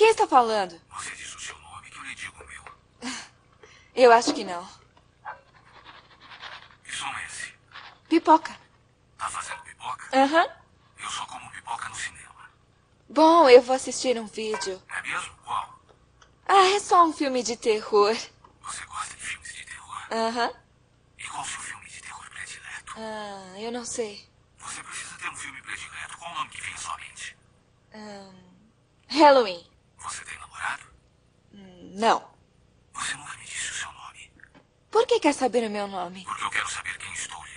Quem está falando? Você diz o seu nome que eu lhe digo o meu. Eu acho que não. Que som é esse? Pipoca. Tá fazendo pipoca? Aham. Eu só como pipoca no cinema. Bom, eu vou assistir um vídeo. É mesmo? Qual? Ah, é só um filme de terror. Você gosta de filmes de terror? Aham. E qual o seu filme de terror predileto? Ah, eu não sei. Você precisa ter um filme predileto. Qual o nome que vem em sua mente? Halloween. Você tem namorado? Não. Você nunca me disse o seu nome. Por que quer saber o meu nome? Porque eu quero saber quem estou olhando.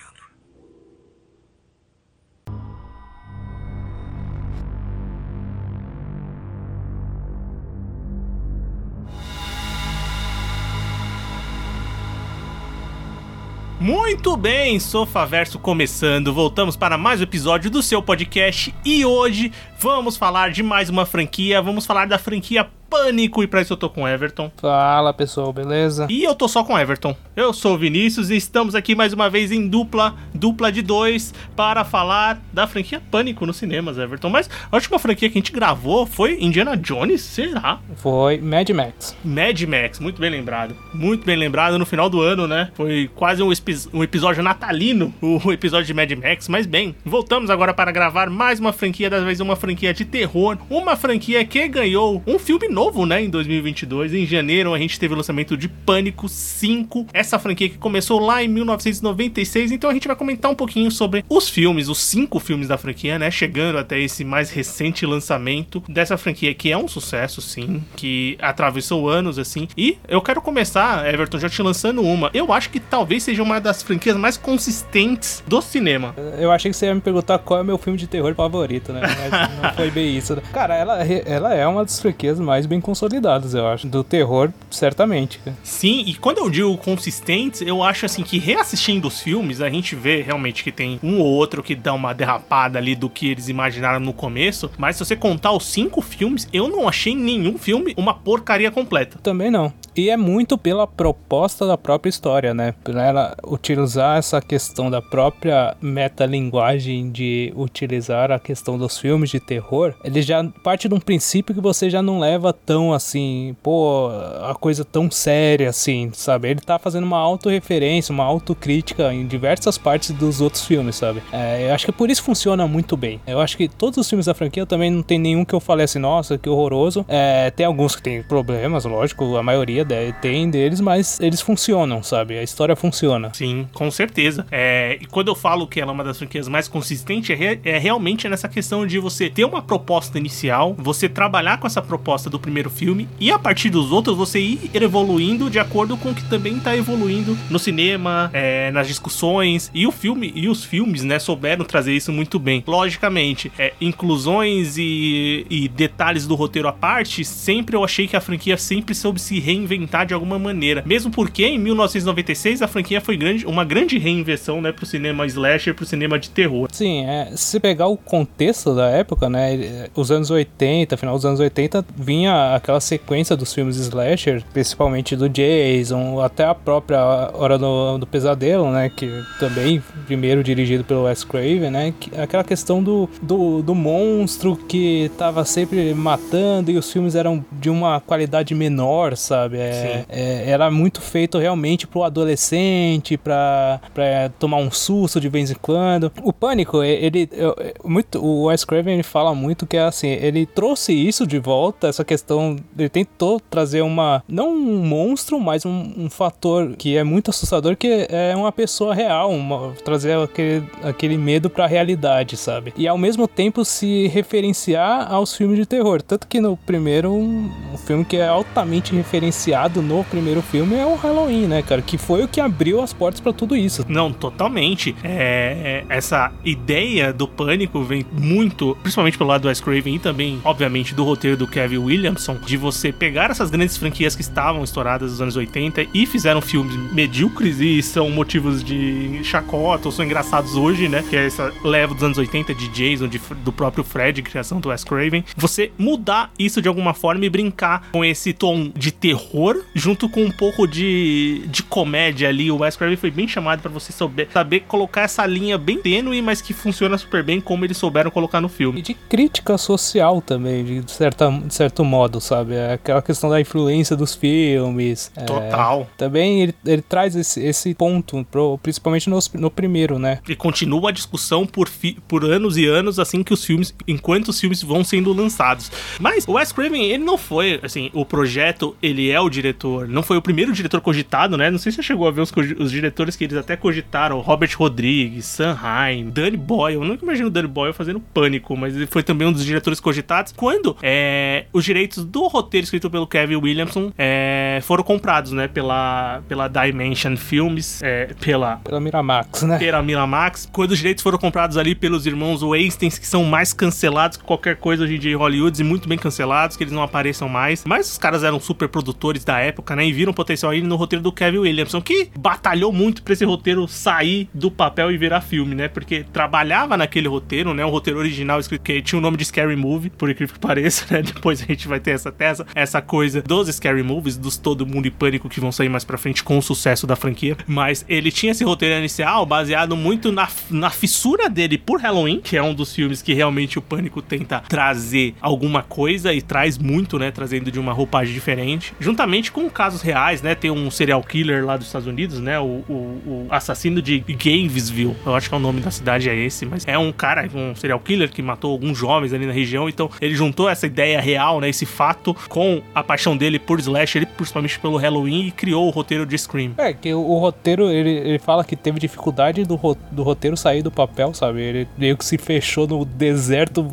Muito bem, Sofaverso começando. Voltamos para mais um episódio do seu podcast e hoje vamos falar de mais uma franquia. Vamos falar da franquia Pânico e para isso eu tô com o Everton. Fala pessoal, beleza? E eu tô só com o Everton. Eu sou o Vinícius e estamos aqui mais uma vez em dupla, dupla de dois, para falar da franquia Pânico nos cinemas, Everton. Mas a última franquia que a gente gravou foi Indiana Jones, será? Foi Mad Max. Mad Max, muito bem lembrado. Muito bem lembrado no final do ano, né? Foi quase um, um episódio natalino, o episódio de Mad Max. Mas bem, voltamos agora para gravar mais uma franquia, dessa vez uma franquia de terror. Uma franquia que ganhou um filme novo, né? Em 2022. Em janeiro a gente teve o lançamento de Pânico 5. Essa franquia que começou lá em 1996. Então a gente vai comentar um pouquinho sobre os filmes, os cinco filmes da franquia, né? Chegando até esse mais recente lançamento dessa franquia que é um sucesso, sim, que atravessou anos, assim. E eu quero começar, Everton, já te lançando uma. Eu acho que talvez seja uma das franquias mais consistentes do cinema. Eu achei que você ia me perguntar qual é o meu filme de terror favorito, né? Mas não foi bem isso. Cara, ela, ela é uma das franquias mais bem consolidadas, eu acho. Do terror, certamente. Sim, e quando eu digo consistentes, eu acho assim que reassistindo os filmes, a gente vê realmente que tem um ou outro que dá uma derrapada ali do que eles imaginaram no começo. Mas se você contar os cinco filmes, eu não achei nenhum filme uma porcaria completa. Também não. E é muito pela proposta da própria história, né? Por ela utilizar essa questão da própria metalinguagem de utilizar a questão dos filmes de terror, ele já parte de um princípio que você já não leva tão assim, pô, a coisa tão séria assim, sabe? Ele tá fazendo uma autorreferência, uma autocrítica em diversas partes dos outros filmes, sabe? É, eu acho que por isso funciona muito bem. Eu acho que todos os filmes da franquia também não tem nenhum que eu falei assim, nossa, que horroroso. É, tem alguns que tem problemas, lógico, a maioria tem deles, mas eles funcionam, sabe? A história funciona. Sim, com certeza. É, e quando eu falo que ela é uma das franquias mais consistentes, é, é realmente nessa questão de você ter uma proposta inicial, você trabalhar com essa proposta do primeiro filme e a partir dos outros você ir evoluindo de acordo com o que também tá evoluindo no cinema, é, nas discussões. E o filme e os filmes, né, souberam trazer isso muito bem. Logicamente, é, inclusões e, e detalhes do roteiro à parte, sempre eu achei que a franquia sempre soube se reinventar de alguma maneira. Mesmo porque em 1996 a franquia foi grande, uma grande reinvenção, né, pro cinema slasher, pro cinema de terror. Sim, é, se pegar o contexto da época, né? ele- Os anos 80, final dos anos 80, vinha aquela sequência dos filmes slasher, principalmente do Jason, até a própria Hora do, do Pesadelo, né? Que também, primeiro dirigido pelo Wes Craven, né? que- aquela questão do, do, do monstro que tava sempre matando e os filmes eram de uma qualidade menor, sabe? É, é, era muito feito realmente pro adolescente, pra, pra tomar um susto de vez em quando. O Pânico, ele, eu- muito, o Wes Craven ele fala muito que é assim, ele trouxe isso de volta, essa questão, ele tentou trazer uma, não um monstro, mas um, um fator que é muito assustador, que é uma pessoa real, uma- trazer aquele, aquele medo pra realidade, sabe? E ao mesmo tempo se referenciar aos filmes de terror, tanto que no primeiro, um, um filme que é altamente baseado no primeiro filme é o Halloween, né, cara? Que foi o que abriu as portas pra tudo isso. Não, totalmente. É, é, essa ideia do pânico vem muito, principalmente pelo lado do Wes Craven e também, obviamente, do roteiro do Kevin Williamson, de você pegar essas grandes franquias que estavam estouradas nos anos 80 e fizeram filmes medíocres e são motivos de chacota ou são engraçados hoje, né? Que é essa leva dos anos 80 de Jason, de, do próprio Fred, criação do Wes Craven. Você mudar isso de alguma forma e brincar com esse tom de terror junto com um pouco de, de comédia ali. O Wes Craven foi bem chamado para você saber, saber colocar essa linha bem tênue, mas que funciona super bem como eles souberam colocar no filme. E de crítica social também, de, certa, de certo modo, sabe? É Aquela questão da influência dos filmes. é, Total. também ele, ele traz esse, esse ponto, pro- principalmente nos- no, primeiro, né? E continua a discussão por, fi- por anos e anos, assim que os filmes, enquanto os filmes vão sendo lançados. Mas o Wes Craven, ele não foi, assim, o projeto, ele é o diretor, não foi o primeiro diretor cogitado, né? Não sei se você chegou a ver os, os diretores que eles até cogitaram, Robert Rodrigues, Sam Hain, Danny Boyle. Eu nunca imagino o Danny Boyle fazendo Pânico, mas ele foi também um dos diretores cogitados. Quando é, os direitos do roteiro escrito pelo Kevin Williamson é, foram comprados, né? Pela, pela Dimension Films, é, pela Pela Miramax, né? pela Miramax, quando os direitos foram comprados ali pelos irmãos Weinstein, que são mais cancelados que qualquer coisa hoje em dia em Hollywood, e muito bem cancelados, que eles não apareçam mais. Mas os caras eram super produtores da época, né? E viram potencial aí no roteiro do Kevin Williamson, que batalhou muito pra esse roteiro sair do papel e virar filme, né? Porque trabalhava naquele roteiro, né? Um roteiro original escrito que tinha o nome de Scary Movie, por incrível que pareça, né? Depois a gente vai ter essa tesa, essa coisa dos Scary Movies, dos Todo Mundo e Pânico que vão sair mais pra frente com o sucesso da franquia. Mas ele tinha esse roteiro inicial baseado muito na, na fissura dele por Halloween, que é um dos filmes que realmente o Pânico tenta trazer alguma coisa e traz muito, né? Trazendo de uma roupagem diferente. Juntamente com casos reais, né? Tem um serial killer lá dos Estados Unidos, né? O, o- o assassino de Gainesville. Eu acho que é o nome da cidade é esse, mas é um cara, um serial killer que matou alguns jovens ali na região. Então ele juntou essa ideia real, né? Esse fato com a paixão dele por slasher, principalmente pelo Halloween, e criou o roteiro de Scream. É, que o, o roteiro, ele, ele fala que teve dificuldade do, do roteiro sair do papel, sabe? Ele meio que se fechou no deserto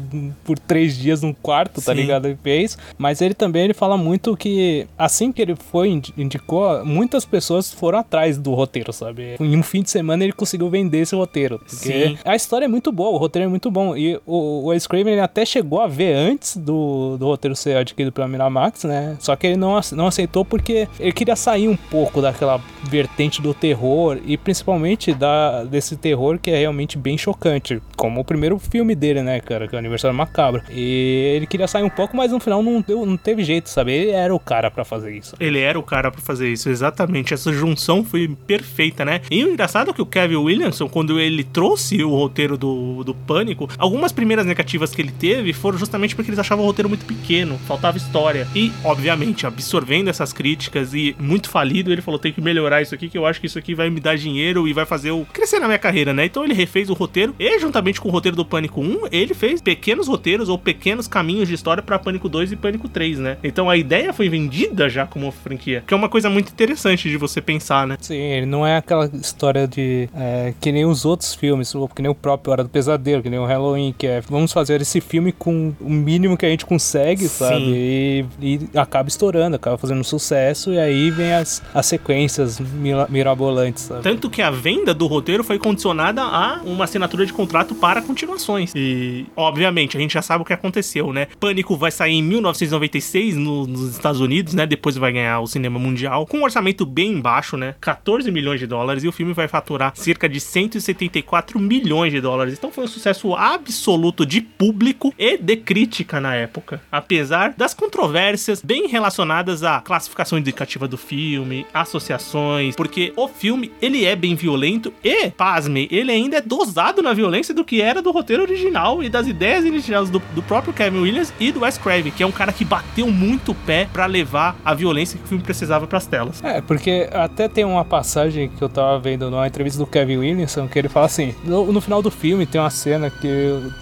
por três dias num quarto, tá Sim. ligado? Ele fez. Mas ele também ele fala muito que assim que ele foi, indi- indicou, muitas pessoas foram atrás do roteiro, sabe? Em um fim de semana ele conseguiu vender esse roteiro. Porque Sim. a história é muito boa, o roteiro é muito bom. E o, o Craven ele até chegou a ver antes do, do roteiro ser adquirido pela Miramax, né? Só que ele não, não aceitou porque ele queria sair um pouco daquela vertente do terror e principalmente da, desse terror que é realmente bem chocante, como o primeiro filme dele, né, cara, que é o Aniversário Macabro. E ele queria sair um pouco, mas no final não, deu, não teve jeito, sabe? Ele era o cara pra fazer isso. Ele era o cara pra fazer isso, exatamente. Essa junção foi perfeita, né? E o engraçado é que o Kevin Williamson, quando ele trouxe o roteiro do, do Pânico, algumas primeiras negativas que ele teve foram justamente porque eles achavam o roteiro muito pequeno, faltava história. E, obviamente, absorvendo essas críticas e muito falido, ele falou: tem que melhorar isso aqui, que eu acho que isso aqui vai me dar dinheiro e vai fazer eu crescer na minha carreira, né? Então ele refez o roteiro e, juntamente com o roteiro do Pânico 1, ele fez pequenos roteiros ou pequenos caminhos de história pra Pânico 2 e Pânico 3, né? Então a ideia foi vendida já como franquia, que é uma coisa muito interessante de você pensar, né? Sim, não é aquela história de. é, que nem os outros filmes, que nem o próprio Hora do Pesadelo, que nem o Halloween, que é vamos fazer esse filme com o mínimo que a gente consegue, Sim. sabe? E, e acaba estourando, acaba fazendo sucesso, e aí vem as, as sequências mira- mirabolantes, sabe? Tanto que a venda do roteiro foi condicionada a uma assinatura de contrato para continuações. E, obviamente, a gente já sabe o que aconteceu, né? Pânico vai sair em 1996 no- nos Estados Unidos, né? Depois vai ganhar o cinema mundial, com um orçamento bem baixo, né? 14 milhões de dólares. E o filme vai faturar cerca de 174 milhões de dólares. Então foi um sucesso absoluto de público e de crítica na época. Apesar das controvérsias bem relacionadas à classificação indicativa do filme, associações, porque o filme ele é bem violento e, pasme, ele ainda é dosado na violência do que era do roteiro original e das ideias iniciais do, do próprio Kevin Williams e do Wes Craven, que é um cara que bateu muito o pé pra levar a violência que o filme precisava pras telas. É, porque até tem uma passagem que eu tava vendo numa entrevista do Kevin Williamson que ele fala assim: no, no final do filme tem uma cena que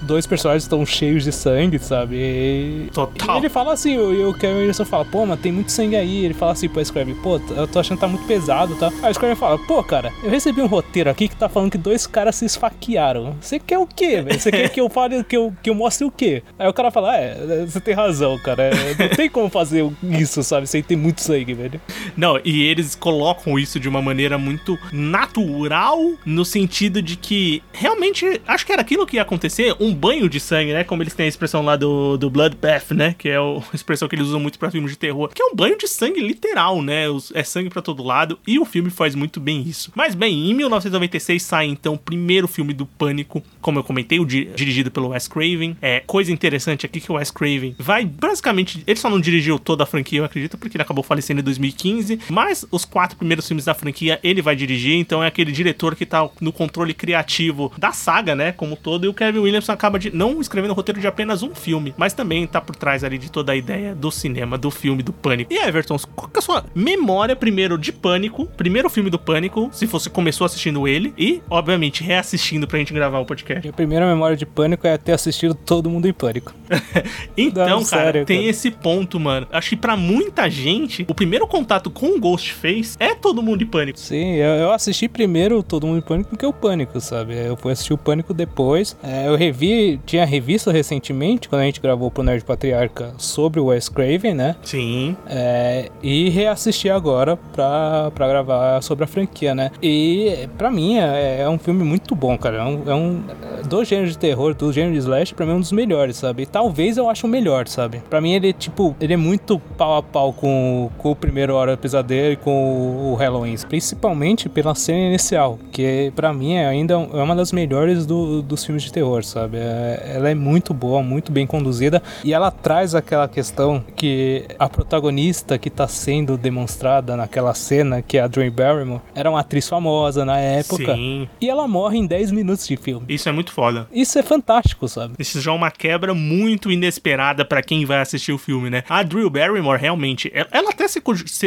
dois personagens estão cheios de sangue, sabe? E, Total. e ele fala assim: o, e o Kevin Williamson fala, pô, mas tem muito sangue aí. ele fala assim pro Scraven, pô, eu tô achando que tá muito pesado, tá? Aí o Scraven fala, pô, cara, eu recebi um roteiro aqui que tá falando que dois caras se esfaquearam. Você quer o quê, velho? Você quer que eu fale, que eu, que eu mostre o quê? Aí o cara fala, é, você tem razão, cara. é, Não tem como fazer isso, sabe? Sem ter muito sangue, velho. Não, e eles colocam isso de uma maneira muito natural, no sentido de que realmente acho que era aquilo que ia acontecer, um banho de sangue, né? Como eles têm a expressão lá do, do Bloodbath, né? Que é a expressão que eles usam muito pra filmes de terror, que é um banho de sangue literal, né? É sangue pra todo lado, e o filme faz muito bem isso. Mas bem, em 1996 sai então o primeiro filme do Pânico, como eu comentei, o di- dirigido pelo Wes Craven. É coisa interessante aqui que o Wes Craven vai basicamente, ele só não dirigiu toda a franquia, eu acredito, porque ele acabou falecendo em 2015, mas os quatro primeiros filmes da franquia ele vai dirigir, então é aquele diretor que tá no controle criativo da saga, né, como todo, e o Kevin Williamson acaba de não escrevendo o roteiro de apenas um filme, mas também tá por trás ali de toda a ideia do cinema, do filme do Pânico. E Everton, qual que é a sua memória primeiro de Pânico, primeiro filme do Pânico, se você começou assistindo ele e, obviamente, reassistindo pra gente gravar o podcast. Minha primeira memória de pânico é ter assistido Todo Mundo em Pânico. Então, Não, cara, sério, tem cara. esse ponto, mano. Acho que pra muita gente, o primeiro contato com o Ghostface é todo mundo em pânico. Sim, eu, eu assisti primeiro Todo Mundo em Pânico do que o Pânico, sabe? Eu fui assistir o Pânico depois. É, eu revi, tinha revisto recentemente, quando a gente gravou pro Nerd Patriarca sobre o Wes Craven, né? Sim. É, e reassisti agora pra, pra gravar sobre a franquia, né? E pra mim é, é um filme muito bom, cara. É um, é um do gênero de terror, do gênero de slash, pra mim é um dos melhores, sabe? E talvez eu ache o melhor, sabe? Pra mim ele, tipo, ele é muito pau a pau com, com o primeiro Hora do Pesadelo e com o, o Halloween. Principalmente pela cena inicial, que pra mim é ainda é uma das melhores do- dos filmes de terror, sabe? É- ela é muito boa, muito bem conduzida e ela traz aquela questão que a protagonista que tá sendo demonstrada naquela cena, que é a Drew Barrymore, era uma atriz famosa na época Sim. e ela morre em 10 minutos de filme. Isso é muito foda. Isso é fantástico, sabe? Isso já é uma quebra muito inesperada pra quem vai assistir o filme, né? A Drew Barrymore, realmente, ela, até se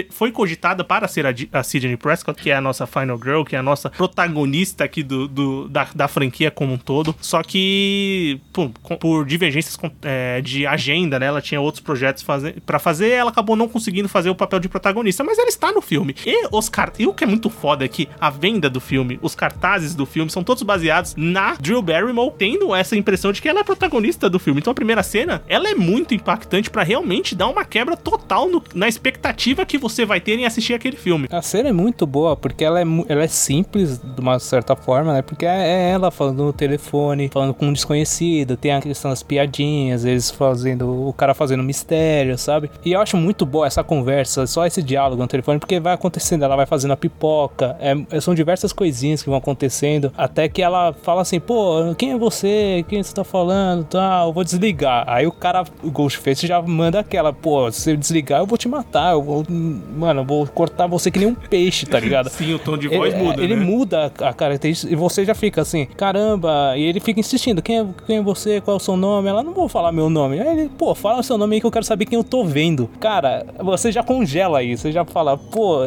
foi cogitada para ser a, a Sidney Prescott, que é a nossa Final Girl, que é a nossa protagonista aqui do, do- da, da franquia como um todo. Só que, com- por divergências é, de agenda, né? Ela tinha outros projetos para fazer, ela acabou não conseguindo fazer o papel de protagonista, mas ela está no filme. E os car- e o que é muito foda é que a venda do filme, os cartazes do filme são todos baseados na Drew Barrymore tendo essa impressão de que ela é protagonista do filme. Então a primeira cena, ela é muito impactante pra realmente dar uma quebra total no- na expectativa que você vai ter em assistir aquele filme. A cena é muito boa, porque ela é, ela é simples, de uma certa forma, né? Porque é é ela falando no telefone, falando com um desconhecido, tem a questão das piadinhas, eles fazendo, o cara fazendo mistério, sabe? E eu acho muito boa essa conversa, só esse diálogo no telefone, porque vai acontecendo, ela vai fazendo a pipoca, é- são diversas coisinhas que vão acontecendo, até que ela fala assim, pô, quem é você? Quem você tá falando? Tá, eu vou desligar. Aí o cara, o Ghostface já manda aquela, pô, se eu desligar eu vou te matar, eu vou, mano, eu vou cortar você que nem um peixe, tá ligado? Sim, o tom de voz ele, muda, ele né? muda a característica e você já fica assim, caramba, e ele fica insistindo, quem é, quem é você, qual é o seu nome? Ela não vou falar meu nome. Aí ele, pô, fala o seu nome aí que eu quero saber quem eu tô vendo. Cara, você já congela aí, você já fala, pô,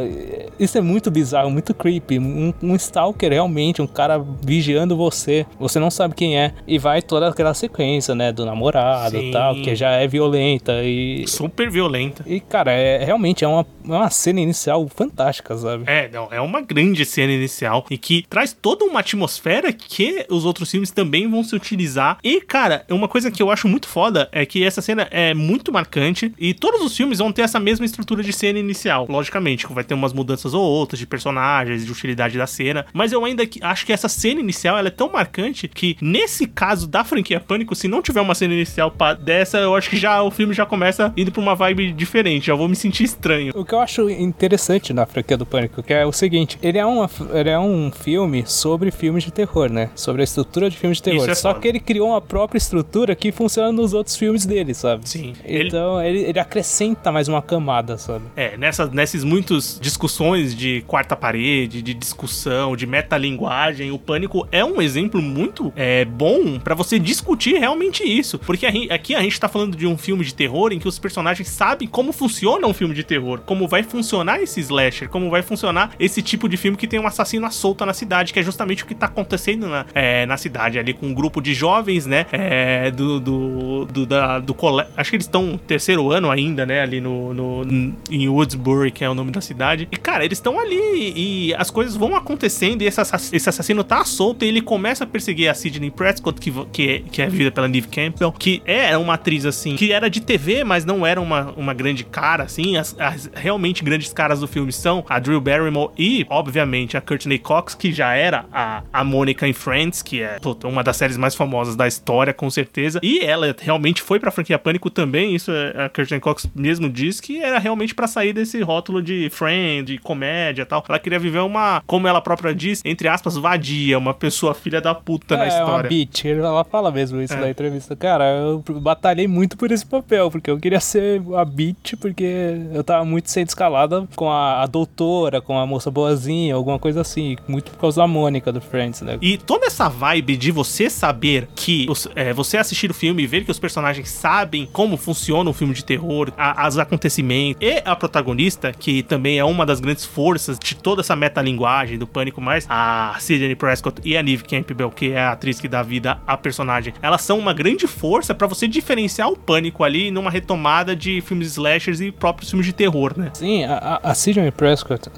isso é muito bizarro, muito creepy. Um, um stalker realmente, um cara vigiando você, você não sabe quem é. E vai toda aquela sequência, né, do namorado Sim. e tal, que já é violenta e. Super violenta. E, cara, é, realmente é uma, é uma cena inicial fantástica, sabe? É, não, é uma grande cena inicial e que traz toda uma atmosfera que os outros filmes também vão se utilizar. E, cara, uma coisa que eu acho muito foda é que essa cena é muito marcante e todos os filmes vão ter essa mesma estrutura de cena inicial. Logicamente, vai ter umas mudanças ou outras de personagens, de utilidade da cena, mas eu ainda acho que essa cena inicial ela é tão marcante que, nesse caso da franquia Pânico, se não tiver uma cena inicial dessa, eu acho que já o filme já começa indo pra uma vibe diferente, já vou me sentir estranho. O que eu acho interessante na franquia do Pânico, que é o seguinte, ele é, uma, ele é um filme sobre filmes de terror, né? Sobre a estrutura de filmes de terror. É Só que ele criou uma própria estrutura que funciona nos outros filmes dele, sabe? Sim. Ele- Então ele, ele acrescenta mais uma camada, sabe? É, nessas, nessas muitas discussões de quarta parede, de discussão, de metalinguagem, o Pânico é um exemplo muito é, bom pra você discutir realmente isso. Porque a aqui a gente tá falando de um filme de terror em que os personagens sabem como funciona um filme de terror, como vai funcionar esse slasher, como vai funcionar esse tipo de filme que tem um assassino à solta na cidade, que é justamente o que tá acontecendo na, é, na cidade ali, com um grupo de jovens, né, é, do, do, do, da- do colégio, acho que eles estão terceiro ano ainda, né, ali no, no, em Woodsbury, que é o nome da cidade. E, cara, eles estão ali e as coisas vão acontecendo e esse, assass esse assassino tá solto e ele começa a perseguir a Sidney Prescott, que, que, é, que é vivida pela Neve Campbell, que é uma atriz, assim, que era de TV, mas não era uma, uma grande cara, assim. As, as realmente grandes caras do filme são a Drew Barrymore e, obviamente, a Courtney Cox, que já era a, a Mônica em Friends, que é uma das séries mais famosas da história, com certeza. E ela realmente foi pra franquia Pânico também, isso é, a Courtney Cox mesmo diz que era realmente para sair desse rótulo de friend, de comédia e tal. Ela queria viver uma, como ela própria diz, entre aspas, vadia, uma pessoa filha da puta é, na história. É uma bitch, ela fala mesmo isso é. na entrevista. Cara, eu batalhei muito por esse papel, porque eu queria ser a bitch, porque eu tava muito sendo escalada com a, a doutora, com a moça boazinha, alguma coisa assim, muito por causa da Mônica do Friends, né? E toda essa vibe de você saber que, é, você assistir o filme e ver que os personagens sabem como funciona um filme de terror, a, as acontecimentos, e a protagonista, que também é uma das grandes forças de toda essa metalinguagem do Pânico, mais a Sidney Prescott e a Neve Campbell, que é a atriz que dá vida à personagem, elas são uma grande força para você diferenciar o Pânico ali numa retomada de filmes slashers e próprios filmes de terror, né? Sim, a, a Sidney Prescott,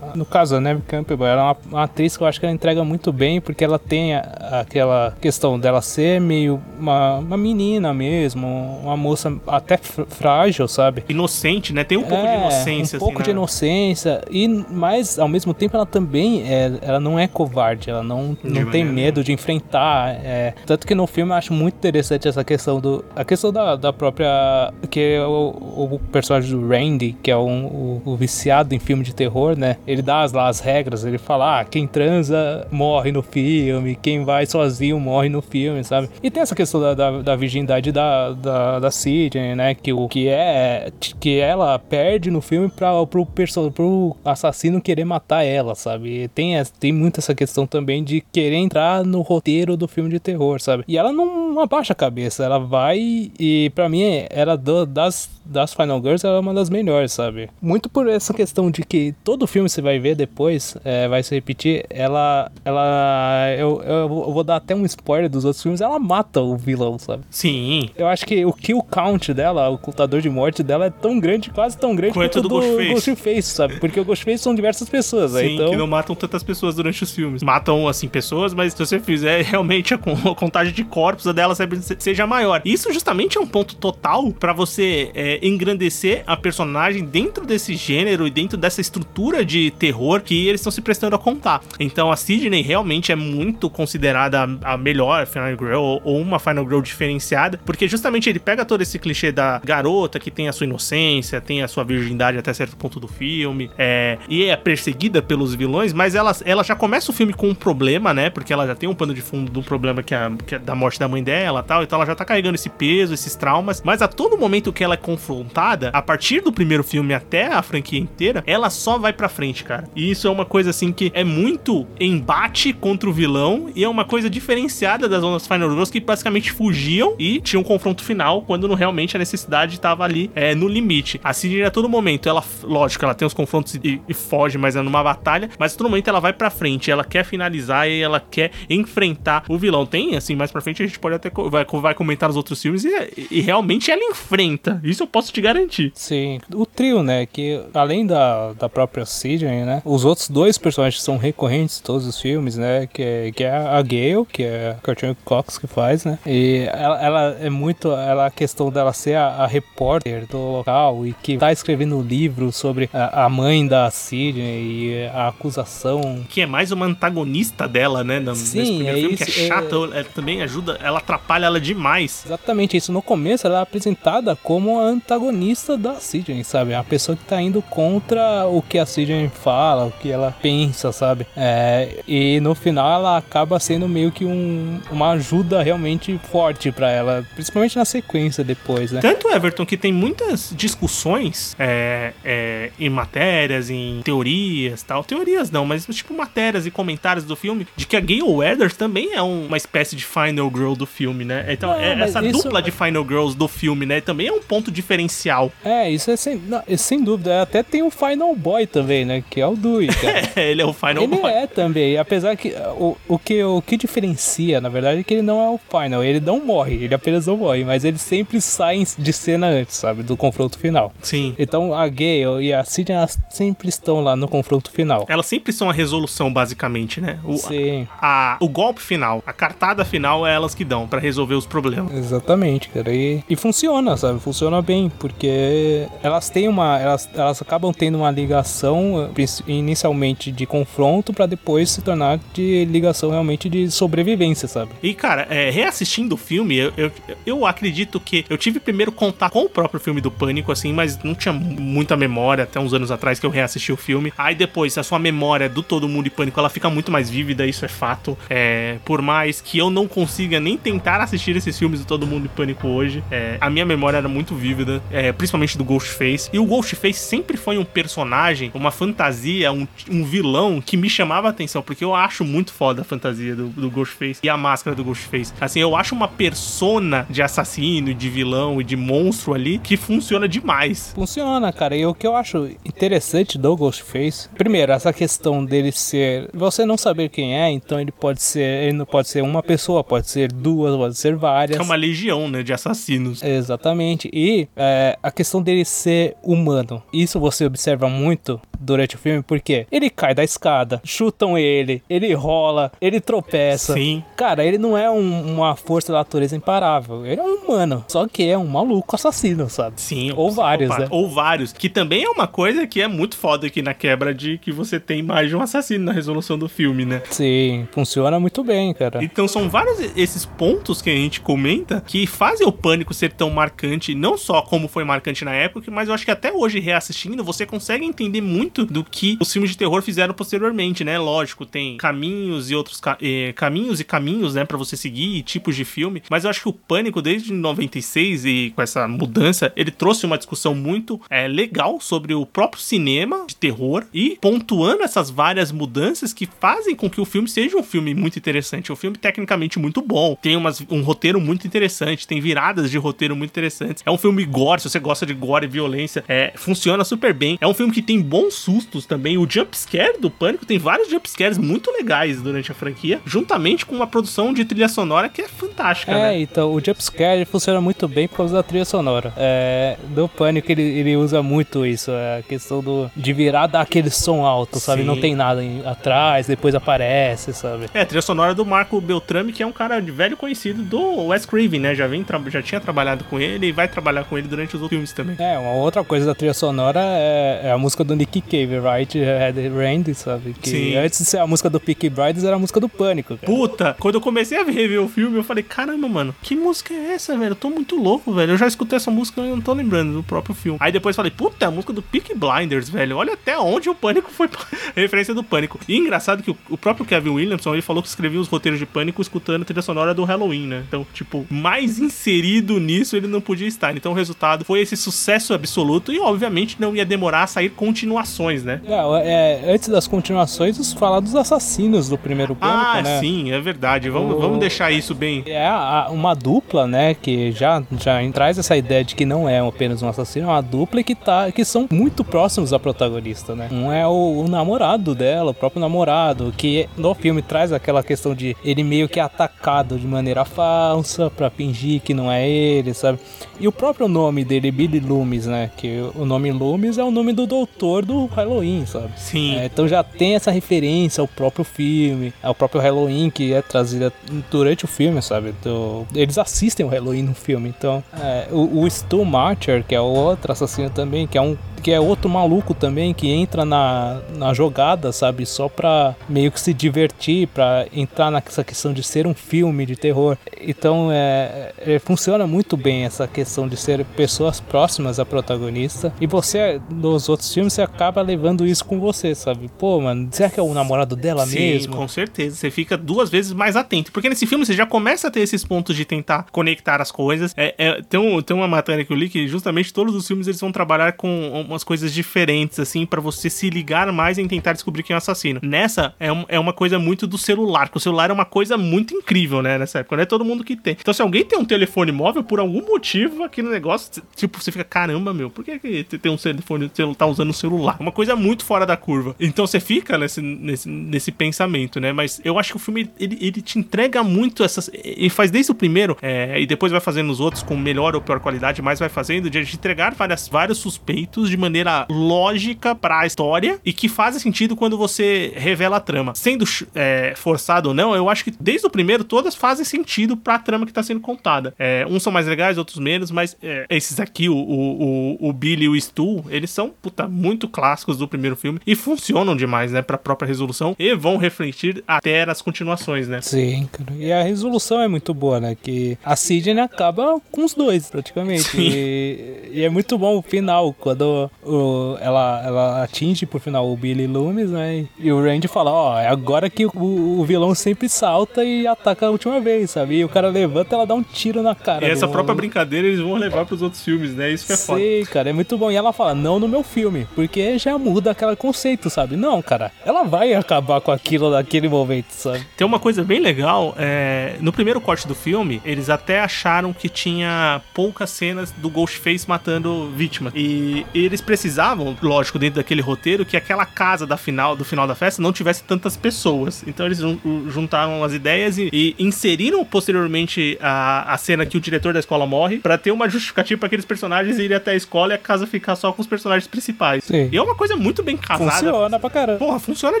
no caso a Neve Campbell, ela é uma, uma, atriz que eu acho que ela entrega muito bem, porque ela tem a, aquela questão dela ser meio uma, uma menina mesmo, uma moça até frágil, sabe? Inocente, né? Tem um pouco é, de inocência. Um pouco assim, de né? inocência. E, mas, ao mesmo tempo, ela também é, ela não é covarde. Ela não, não tem medo de enfrentar. É, tanto que no filme eu acho muito interessante essa questão do... A questão da, da própria... Que é o, o personagem do Randy, que é um, o, o, viciado em filme de terror, né? Ele dá as, lá as regras. Ele fala, ah, quem transa morre no filme. Quem vai sozinho morre no filme, sabe? E tem essa questão da, da, da virgindade da, da, da Sidney, né? Que o que é... Que ela perde no filme pra, pro, pro assassino querer matar ela, sabe? E tem, tem muito essa questão também de querer entrar no roteiro do filme de terror, sabe? E ela não abaixa a cabeça, ela vai e para mim era do, das, das Final Girls ela é uma das melhores, sabe? Muito por essa questão de que todo filme você vai ver depois, é, vai se repetir, ela, ela, eu, eu vou dar até um spoiler dos outros filmes, ela mata o vilão, sabe? Sim. Eu acho que o kill count dela, o contador de morte dela é tão grande, quase tão grande quanto, do, do Ghostface. Ghostface, sabe? Porque o Ghostface são diversas pessoas, Sim, então... que não matam tantas pessoas durante os filmes. Matam, assim, pessoas, mas se você fizer realmente a contagem de corpos dela seja maior. Isso justamente é um ponto total para você é, engrandecer a personagem dentro desse gênero e dentro dessa estrutura de terror que eles estão se prestando a contar. Então a Sidney realmente é muito considerada a melhor Final Girl ou uma Final Girl diferenciada, porque justamente ele pega todo esse clichê da garota que tem a sua inocência, tem a sua virgindade até certo ponto do filme, é, e é perseguida pelos vilões, mas ela, ela já começa o filme com um problema, né? Porque ela já tem um pano de fundo do problema que é, que é da morte da mãe dela tal, então ela já tá carregando esse peso, esses traumas, mas a todo momento que ela é confrontada, a partir do primeiro filme até a franquia inteira, ela só vai pra frente, cara. E isso é uma coisa assim que é muito embate contra o vilão e é uma coisa diferenciada das outras Final Girls que basicamente fugiam e tinham um confronto final quando não, realmente a necessidade estava ali é, no limite. A Sidney a todo momento, ela, lógico, ela tem os confrontos e, e, foge, mas é numa batalha, mas a todo momento ela vai pra frente, ela quer finalizar e ela quer enfrentar o vilão. Tem, assim, mais pra frente a gente pode até vai, vai comentar os outros filmes e, e realmente ela enfrenta. Isso eu posso te garantir. Sim. O trio, né, que além da, da própria Sidney, né, os outros dois personagens são recorrentes em todos os filmes, né, que é, que é a Gale, que é a Cox que faz, né, e ela, ela é muito, ela, a questão dela ser a, a repórter do local e que tá escrevendo livro sobre a, a mãe da Sidney e a acusação. Que é mais uma antagonista dela, né? Sim, nesse primeiro é filme, isso, que é chata, é... também ajuda, ela atrapalha ela demais. Exatamente isso. No começo ela é apresentada como a antagonista da Sidney, sabe? A pessoa que tá indo contra o que a Sidney fala, o que ela pensa, sabe? É, e no final ela acaba sendo meio que um, uma ajuda realmente forte para ela, principalmente na sequência depois, né? Tanto, Everton, que tem muitas discussões é, é, em matérias, em teorias tal. Teorias não, mas tipo matérias e comentários do filme de que a Gayle Weathers também é uma espécie de final girl do filme né? Então, Não, é- essa isso- dupla de Final Girls do filme, né? Também é um ponto diferencial. É, isso é sem, não, é sem dúvida. Até tem o Final Boy também, né? Que é o Dewey, cara. Ele é o Final Ele Boy. é também, apesar que o, o que o que diferencia, na verdade, é que ele não é o final, ele não morre, ele apenas não morre, mas ele sempre sai de cena antes, sabe, do confronto final. Sim. Então a Gale e a Sidney elas sempre estão lá no confronto final. Elas sempre são a resolução, basicamente, né? O, Sim, a- o golpe final, a cartada final é elas que dão pra resolver os problemas. exatamente, cara. E, e funciona, sabe? Funciona bem, porque elas têm uma. Elas, elas acabam tendo uma ligação inicialmente de confronto pra depois se tornar de ligação realmente de sobrevivência, sabe? E, cara, é, reassistindo o filme, eu, eu, eu acredito que eu tive primeiro contato com o próprio filme do Pânico, assim, mas não tinha muita memória até uns anos atrás que eu reassisti o filme. Aí depois, a sua memória do Todo Mundo em Pânico, ela fica muito mais vívida, isso é fato. É, por mais que eu não consiga nem tentar assistir esses filmes do Todo Mundo em Pânico hoje, é, a minha memória era muito vívida, é, principalmente do Ghostface. E o Ghostface sempre foi um personagem, uma fantasia, um, um vilão que me chamava a atenção, porque eu acho muito foda a fantasia do, do Ghostface e a máscara do Ghostface. Assim, eu acho uma persona de assassino, de vilão e de monstro ali que funciona demais. Funciona, cara. E o que eu acho interessante do Ghostface, primeiro, essa questão dele ser. Você não saber quem é, então ele pode ser. Ele não pode ser uma pessoa, pode ser duas, pode ser várias. É uma legião, né, de assassinos. Exatamente. E é, a questão dele ser humano. Isso você observa muito durante o filme, porque ele cai da escada, chutam ele, ele rola, ele tropeça. Sim. Cara, ele não é um- uma força da natureza imparável. Ele é um humano. Só que é um maluco assassino, sabe? Sim, Ou vários, né? Ou vários. Que também é uma coisa que é muito foda aqui na quebra de que você tem mais de um assassino na resolução do filme, né? Sim, funciona muito bem, cara. Então são vários esses pontos que a gente comenta que fazem o pânico ser tão marcante, não só como foi marcante na época, mas eu acho que até hoje, reassistindo, você consegue entender muito do que os filmes de terror fizeram posteriormente, né? Lógico, tem caminhos e outros ca- eh, caminhos e caminhos, né, Pra você seguir, e tipos de filme, mas eu acho que o pânico desde 96 e com essa mudança, ele trouxe uma discussão muito eh, legal sobre o próprio cinema de terror e pontuando essas várias mudanças que fazem com que o filme seja um filme muito interessante, um filme tecnicamente muito bom, tem umas, um roteiro muito interessante, tem viradas de roteiro muito interessantes. É um filme gore, se você gosta de gore e violência, é, funciona super bem. É um filme que tem bons sustos também. O jump scare do Pânico tem vários jump scares muito legais durante a franquia, juntamente com uma produção de trilha sonora que é fantástica, É, né? então, o jumpscare funciona muito bem por causa da trilha sonora. É, do Pânico ele, ele usa muito isso, é, a questão do, de virar dar aquele som alto, sabe? Sim. Não tem nada em- atrás, depois aparece, sabe? É, a trilha sonora do Marco Beltrame, que é um cara de velho conhecido do Wes Craven, né? Já, vem já tinha trabalhado com ele e vai trabalhar com ele durante os outros filmes também. É, uma outra coisa da trilha sonora é, é a música do Nick Cave, Right Head Randy, sabe? Que Sim. antes de ser a música do Peaky Blinders era a música do Pânico, cara. Puta, quando eu comecei a rever o filme, eu falei, caramba, mano, que música é essa, velho? Eu tô muito louco, velho. Eu já escutei essa música e não tô lembrando do próprio filme. Aí depois falei, puta, é a música do Peaky Blinders, velho. Olha até onde o Pânico foi referência do Pânico. E engraçado que o, próprio Kevin Williamson, ele falou que escrevia os roteiros de Pânico escutando a trilha sonora do Halloween, né? Então, tipo, mais inserido nisso ele não podia estar. Então o resultado foi esse sucesso absoluto e, obviamente, não ia demorar a sair continuações, né? É, é, antes das continuações, falar dos assassinos do primeiro Pânico, Ah, né? sim, é verdade. Vamos, O- vamos deixar isso bem. É uma dupla, né, que já, já traz essa ideia de que não é apenas um assassino, é uma dupla que, tá, que são muito próximos da protagonista, né? Um é o, o namorado dela, o próprio namorado, que no filme traz aquela questão de ele meio que é atacado de maneira falsa pra fingir que não é ele, sabe? E o próprio nome dele, Billy Loomis, né, que o nome Loomis é o nome do doutor do Halloween, sabe? Sim. É, então já tem essa referência ao próprio filme, ao próprio Halloween que é trazida durante o filme, sabe? Então, eles assistem o Halloween no filme. Então, é, o, o Stu Marcher, que é outro assassino também, que é um que é outro maluco também que entra na, na jogada, sabe? Só pra meio que se divertir, pra entrar nessa questão de ser um filme de terror. Então, é, é, funciona muito bem essa questão de ser pessoas próximas à protagonista. E você, nos outros filmes, você acaba levando isso com você, sabe? Pô, mano, será que é o namorado dela Sim, mesmo? com certeza. Você fica duas vezes mais atento. Porque nesse filme você já começa a ter esses pontos de tentar conectar as coisas. É, é, tem, um, tem uma matéria que eu li que justamente todos os filmes eles vão trabalhar com uma umas coisas diferentes, assim, pra você se ligar mais em tentar descobrir quem é o assassino. Nessa, é, um- é uma coisa muito do celular, que o celular é uma coisa muito incrível, né, nessa época. Não é todo mundo que tem. Então, se alguém tem um telefone móvel, por algum motivo, aquele negócio, t- tipo, você fica, caramba, meu, por que, que tem um telefone, tá usando o celular? Uma coisa muito fora da curva. Então, você fica nesse, nesse, nesse pensamento, né? Mas eu acho que o filme, ele, ele te entrega muito essas... Ele faz desde o primeiro, é, e depois vai fazendo os outros com melhor ou pior qualidade, mas vai fazendo de entregar várias, vários suspeitos de maneira lógica pra história e que fazem sentido quando você revela a trama. Sendo é, forçado ou não, eu acho que desde o primeiro todas fazem sentido pra trama que tá sendo contada. É, uns são mais legais, outros menos, mas é, esses aqui, o, o, o, Billy e o Stu, eles são, puta, muito clássicos do primeiro filme e funcionam demais, né, pra própria resolução e vão refletir até as continuações, né? Sim, cara. E a resolução é muito boa, né? Que a Sidney acaba com os dois, praticamente. Sim. E, e é muito bom o final, quando o- ela, ela atinge por final o Billy Loomis, né? E o Randy fala, ó, é agora que o, o vilão sempre salta e ataca a última vez, sabe? E o cara levanta e ela dá um tiro na cara. E essa própria maluco. brincadeira eles vão levar pros outros filmes, né? Isso que é foda. Sei, cara, é muito bom. E ela fala, não no meu filme, porque já muda aquele conceito, sabe? Não, cara, ela vai acabar com aquilo naquele momento, sabe? Tem uma coisa bem legal, é, no primeiro corte do filme, eles até acharam que tinha poucas cenas do Ghostface matando vítimas. E eles precisavam, lógico, dentro daquele roteiro, que aquela casa da final, do final da festa não tivesse tantas pessoas. Então eles jun- juntaram as ideias e, e inseriram posteriormente a, a cena que o diretor da escola morre pra ter uma justificativa pra aqueles personagens irem até a escola e a casa ficar só com os personagens principais. Sim. E é uma coisa muito bem casada. Funciona pra caramba. Porra, funciona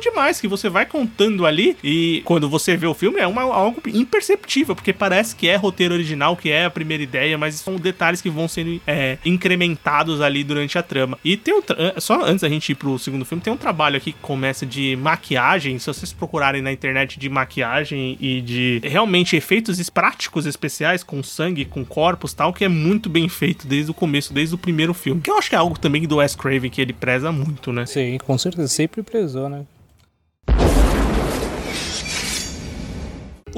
demais, que você vai contando ali e quando você vê o filme é uma, algo imperceptível, porque parece que é roteiro original, que é a primeira ideia, mas são detalhes que vão sendo é, incrementados ali durante a trama. E tem um. Só antes da gente ir pro segundo filme, tem um trabalho aqui que começa de maquiagem. Se vocês procurarem na internet de maquiagem e de realmente efeitos práticos especiais com sangue, com corpos tal, que é muito bem feito desde o começo, desde o primeiro filme. Que eu acho que é algo também do Wes Craven que ele preza muito, né? Sim, com certeza, sempre prezou, né?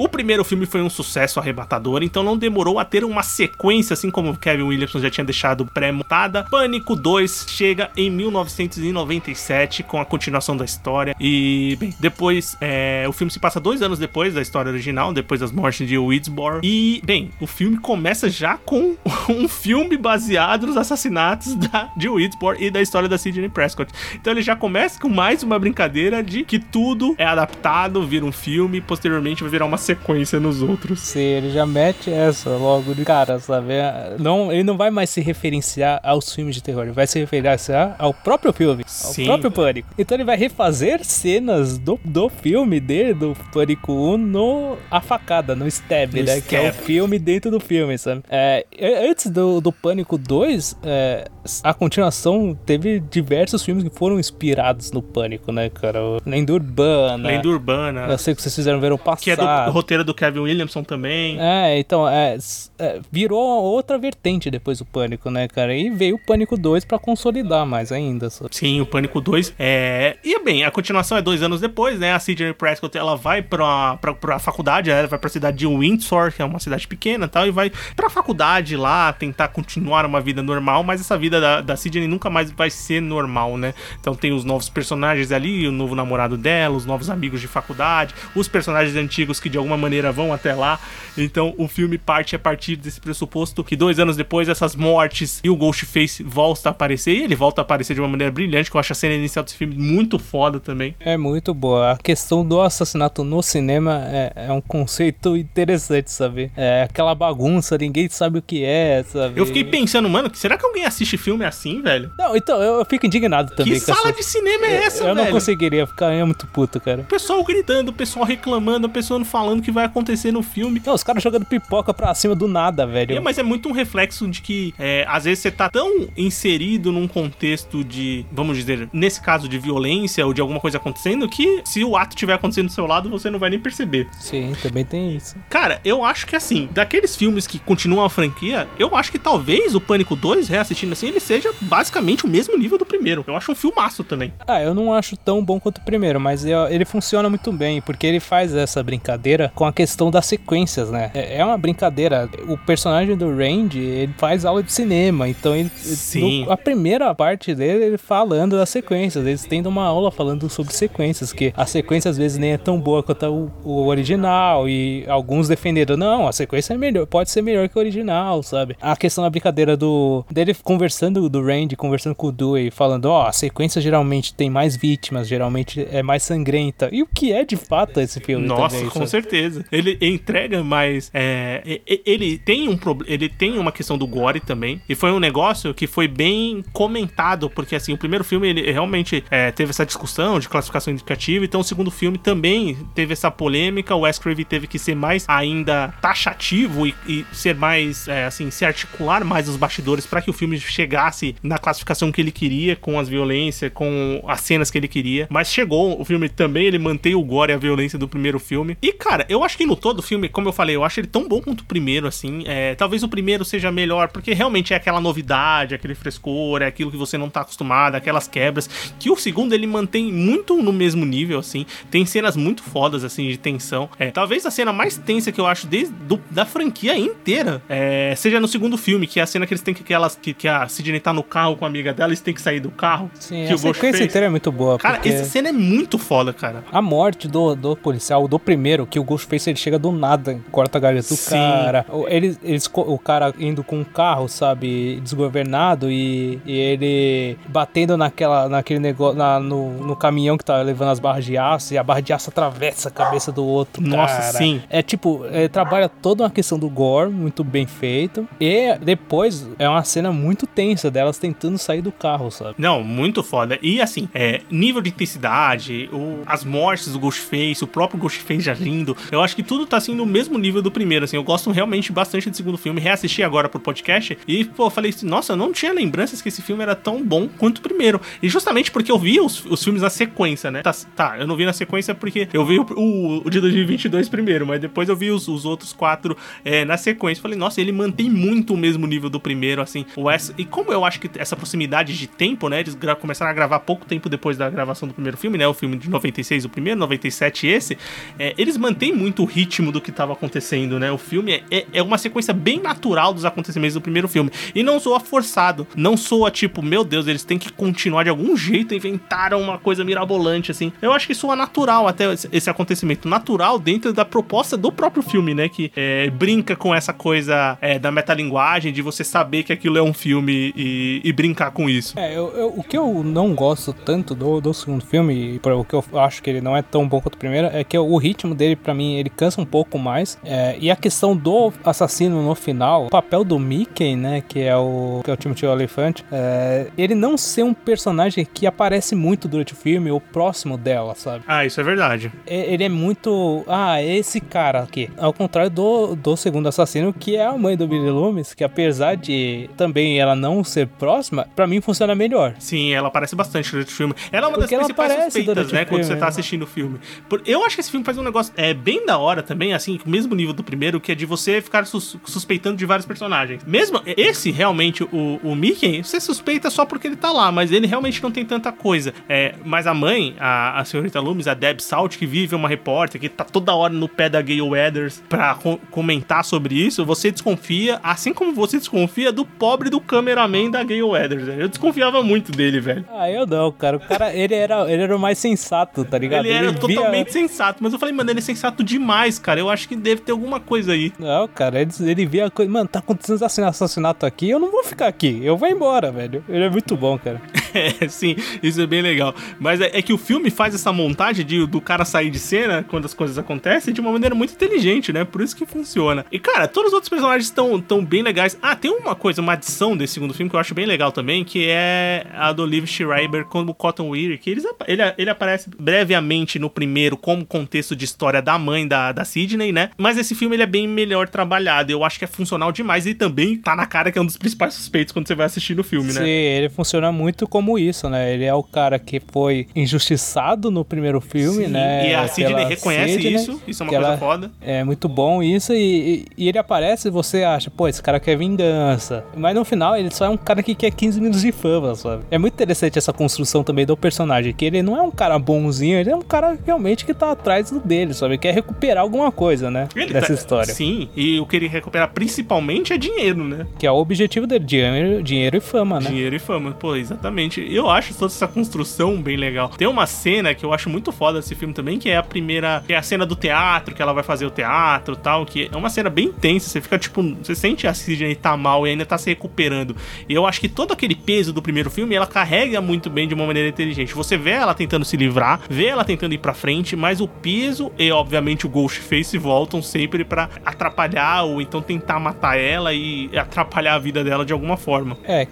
O primeiro filme foi um sucesso arrebatador, então não demorou a ter uma sequência, assim como Kevin Williamson já tinha deixado pré-montada. Pânico 2 chega em 1997 com a continuação da história. E, bem, depois, é, o filme se passa dois anos depois da história original, depois das mortes de Widsboro. E, bem, o filme começa já com um filme baseado nos assassinatos da, de Widsboro e da história da Sidney Prescott. Então ele já começa com mais uma brincadeira de que tudo é adaptado, vira um filme, posteriormente vai virar uma sequência nos outros. Sim, ele já mete essa logo de cara, sabe? Não, ele não vai mais se referenciar aos filmes de terror, ele vai se referenciar ao próprio filme, ao Sim. próprio Pânico. Então ele vai refazer cenas do, do filme dele, do Pânico 1, no A Facada, no Stab, No né? Que é o Stab. filme dentro do filme, sabe? É, antes do, do Pânico 2, é, a continuação teve diversos filmes que foram inspirados no Pânico, né, cara? Lenda Urbana. Lenda Urbana, Eu sei que vocês fizeram ver o passado. que é do roteiro do Kevin Williamson também. É, então, é, é, virou outra vertente depois do Pânico, né, cara? E veio o Pânico 2 pra consolidar mais ainda. Sim, o Pânico 2. É... E bem, a continuação é dois anos depois, né? A Sidney Prescott ela vai pra, pra, pra faculdade, ela vai pra cidade de Windsor, que é uma cidade pequena e tal, e vai pra faculdade lá tentar continuar uma vida normal, mas essa vida da, da Sidney nunca mais vai ser normal, né? Então tem os novos personagens ali, o novo namorado dela, os novos amigos de faculdade, os personagens antigos que de alguma maneira vão até lá. Então o filme parte a partir desse pressuposto que dois anos depois essas mortes e o Ghostface volta a aparecer, e ele volta a aparecer de uma maneira brilhante, que eu acho a cena inicial desse filme muito foda também. É muito boa. A questão do assassinato no cinema é, é um conceito interessante, sabe? É aquela bagunça, ninguém sabe o que é, sabe? Eu fiquei pensando, mano, será que alguém assiste filme assim, velho? Não, então, eu, eu fico indignado também que sala essa... de cinema é essa, eu velho? não conseguiria ficar é muito puto, cara. O pessoal gritando, o pessoal reclamando, o pessoal não falando o que vai acontecer no filme. Não, os caras jogando pipoca pra cima do nada, velho. É, mas é muito um reflexo de que é, às vezes você tá tão inserido num contexto de, vamos dizer, nesse caso de violência ou de alguma coisa acontecendo, que se o ato estiver acontecendo do seu lado, você não vai nem perceber. Sim, também tem isso. Cara, eu acho que assim, daqueles filmes que continuam a franquia, eu acho que talvez o Pânico 2, reassistindo assim, ele seja basicamente o mesmo nível do primeiro. Eu acho um filmaço também. Ah, eu não acho tão bom quanto o primeiro, mas ele funciona muito bem, porque ele faz essa brincadeira brincadeira com a questão das sequências, né? É é uma brincadeira. O personagem do Randy, ele faz aula de cinema, então ele. Sim. no- a primeira parte dele, ele falando das sequências. Eles tendo uma aula falando sobre sequências, que a sequência às vezes nem é tão boa quanto o, o original, e alguns defenderam, não, a sequência é melhor, pode ser melhor que o original, sabe? A questão da brincadeira do. dele conversando, do Randy, conversando com o Dewey, falando, ó, a sequência geralmente tem mais vítimas, geralmente é mais sangrenta. E o que é de fato esse filme? Nossa, também, com sabe? certeza. Ele entrega mais. é, ele tem um ele tem uma questão do gore também. E foi um negócio que foi bem comentado, porque assim, o primeiro filme ele realmente é, teve essa discussão de classificação indicativa, então o segundo filme também teve essa polêmica. O Wes Craven teve que ser mais ainda taxativo e, e ser mais, é, assim, se articular mais os bastidores para que o filme chegasse na classificação que ele queria, com as violências, com as cenas que ele queria. Mas chegou, o filme também, ele mantém o gore e a violência do primeiro filme. E, cara, eu acho que no todo o filme, como eu falei, eu acho ele tão bom quanto o primeiro, assim. É, talvez o primeiro seja melhor, porque realmente é aquela novidade, aquele frescor, é aquilo que você não tá acostumado, aquelas quebras. Que o segundo ele mantém muito no mesmo nível, assim. Tem cenas muito fodas, assim, de tensão. É, talvez a cena mais tensa que eu acho desde do- da franquia inteira é, seja no segundo filme, que é a cena que eles têm que, que, elas, que, que a Sidney tá no carro com a amiga dela, eles têm que sair do carro. Sim, que a sequência inteira é muito boa. Cara, porque... essa cena é muito foda, cara. A morte do, do policial, do primeiro, que o Ghostface ele chega do nada, corta a garganta do Sim. cara. O- Eles, o cara indo com um carro, sabe, desgovernado e, e ele batendo naquela, naquele negócio, na- no, no caminhão que tá levando as barras de aço e a barra de aço atravessa a cabeça do outro. Nossa, cara. sim. É tipo, é, trabalha toda uma questão do gore, muito bem feito. E depois é uma cena muito tensa delas tentando sair do carro, sabe? Não, muito foda. E assim, é, nível de intensidade, o- as mortes do Ghostface, o próprio Ghostface agindo, eu acho que tudo tá assim no mesmo nível do primeiro, assim. Eu gosto realmente bastante do segundo filme. Reassisti agora pro podcast e, pô, falei assim, nossa, eu não tinha lembranças que esse filme era tão bom quanto o primeiro. E justamente porque eu vi os, os filmes na sequência, né? Tá, tá, eu não vi na sequência porque eu vi o, o, o de 2022 primeiro, mas depois eu vi os, os outros quatro é, na sequência. Falei, nossa, ele mantém muito o mesmo nível do primeiro, assim. O Wes, e como eu acho que essa proximidade de tempo, né? Eles começaram a gravar pouco tempo depois da gravação do primeiro filme, né? O filme de 96, o primeiro, 97 esse. é, eles mantêm muito o ritmo do que tava acontecendo, né? O filme é, é, é uma sequência bem natural dos acontecimentos do primeiro filme. E não soa forçado. Não soa tipo, meu Deus, eles têm que continuar de algum jeito, inventaram uma coisa mirabolante, assim. Eu acho que soa natural até esse- acontecimento. Natural dentro da proposta do próprio filme, né? Que é, brinca com essa coisa é, da metalinguagem, de você saber que aquilo é um filme e, e brincar com isso. É, eu, eu- o que eu não gosto tanto do, do segundo filme, e o que eu acho que ele não é tão bom quanto o primeiro, é que o ritmo dele, pra mim, ele cansa um pouco mais. É, e a questão do assassino no final, o papel do Mickey, né, que é o, que é o Timothy Olyphant, é, ele não ser um personagem que aparece muito durante o filme ou próximo dela, sabe? Ah, isso é verdade. É- Ele é muito. Ah, esse cara aqui. Ao contrário do, do segundo assassino, que é a mãe do Billy Loomis, que apesar de também ela não ser próxima, pra mim funciona melhor. Sim, ela aparece bastante durante o filme. Ela é uma Porque das principais suspeitas, né? Quando você tá né? assistindo o filme. Eu acho que esse filme faz um negócio é bem da hora também, assim, com o mesmo nível do primeiro, que é de você ficar sus- suspeitando de vários personagens. Mesmo esse, realmente, o, o Mickey, você suspeita só porque ele tá lá, mas ele realmente não tem tanta coisa. É, mas a mãe, a, a senhorita Loomis, a Deb Salt, que vive uma repórter, que tá toda hora no pé da Gayle Weathers pra co- comentar sobre isso, você desconfia, assim como você desconfia do pobre do cameraman da Gayle Weathers. né? Eu desconfiava muito dele, velho. Ah, eu não, cara. O cara, ele era, ele era o mais sensato, tá ligado? Ele era via- totalmente sensato, mas eu falei, mano, ele é sensato demais, cara. Eu acho que deve ter alguma coisa aí. Não, cara, ele, ele via a coisa. Mano, tá acontecendo assassina- assassinato aqui, eu não vou ficar aqui. Eu vou embora, velho. Ele é muito bom, cara. É, sim, isso é bem legal. Mas é, é que o filme faz essa montagem de, do cara sair de cena quando as coisas acontecem de uma maneira muito inteligente, né? Por isso que funciona. E, cara, todos os outros personagens estão tão bem legais. Ah, tem uma coisa, uma adição desse segundo filme que eu acho bem legal também, que é a do Liv Schreiber como Cotton Weary, que eles, ele, ele aparece brevemente no primeiro como contexto de história da mãe da, da Sidney, né? Mas esse filme ele é bem melhor trabalhado. Eu acho que é funcional demais e também tá na cara que é um dos principais suspeitos quando você vai assistir o filme, né? Sim, ele funciona muito como isso, né? Ele é o cara que foi injustiçado no primeiro filme, Sim, né? E a Sidney reconhece Sidney, isso, isso é uma que coisa foda. É muito bom isso, e, e- e ele aparece e você acha, pô, esse cara quer vingança. Mas no final ele só é um cara que quer 15 minutos de fama, sabe? É muito interessante essa construção também do personagem, que ele não é um cara bonzinho, ele é um cara realmente que tá atrás do dele, sabe? Quer recuperar alguma coisa, né? Ele dessa tá- história. Sim, e o que ele recuperar principalmente é dinheiro, né? Que é o objetivo dele, dinheiro, dinheiro e fama, né? Dinheiro e fama. Pô, exatamente. Eu acho toda essa construção bem legal. Tem uma cena que eu acho muito foda desse filme também, que é a primeira. Que é a cena do teatro, que ela vai fazer o teatro e tal. Que é uma cena bem intensa. Você fica, tipo, você sente a Sidney tá mal e ainda tá se recuperando. E eu acho que todo aquele peso do primeiro filme ela carrega muito bem de uma maneira inteligente. Você vê ela tentando se livrar, vê ela tentando ir pra frente, mas o peso e, obviamente, o Ghostface voltam sempre pra atrapalhar ou então tentar matar ela e atrapalhar a vida dela de alguma forma. É,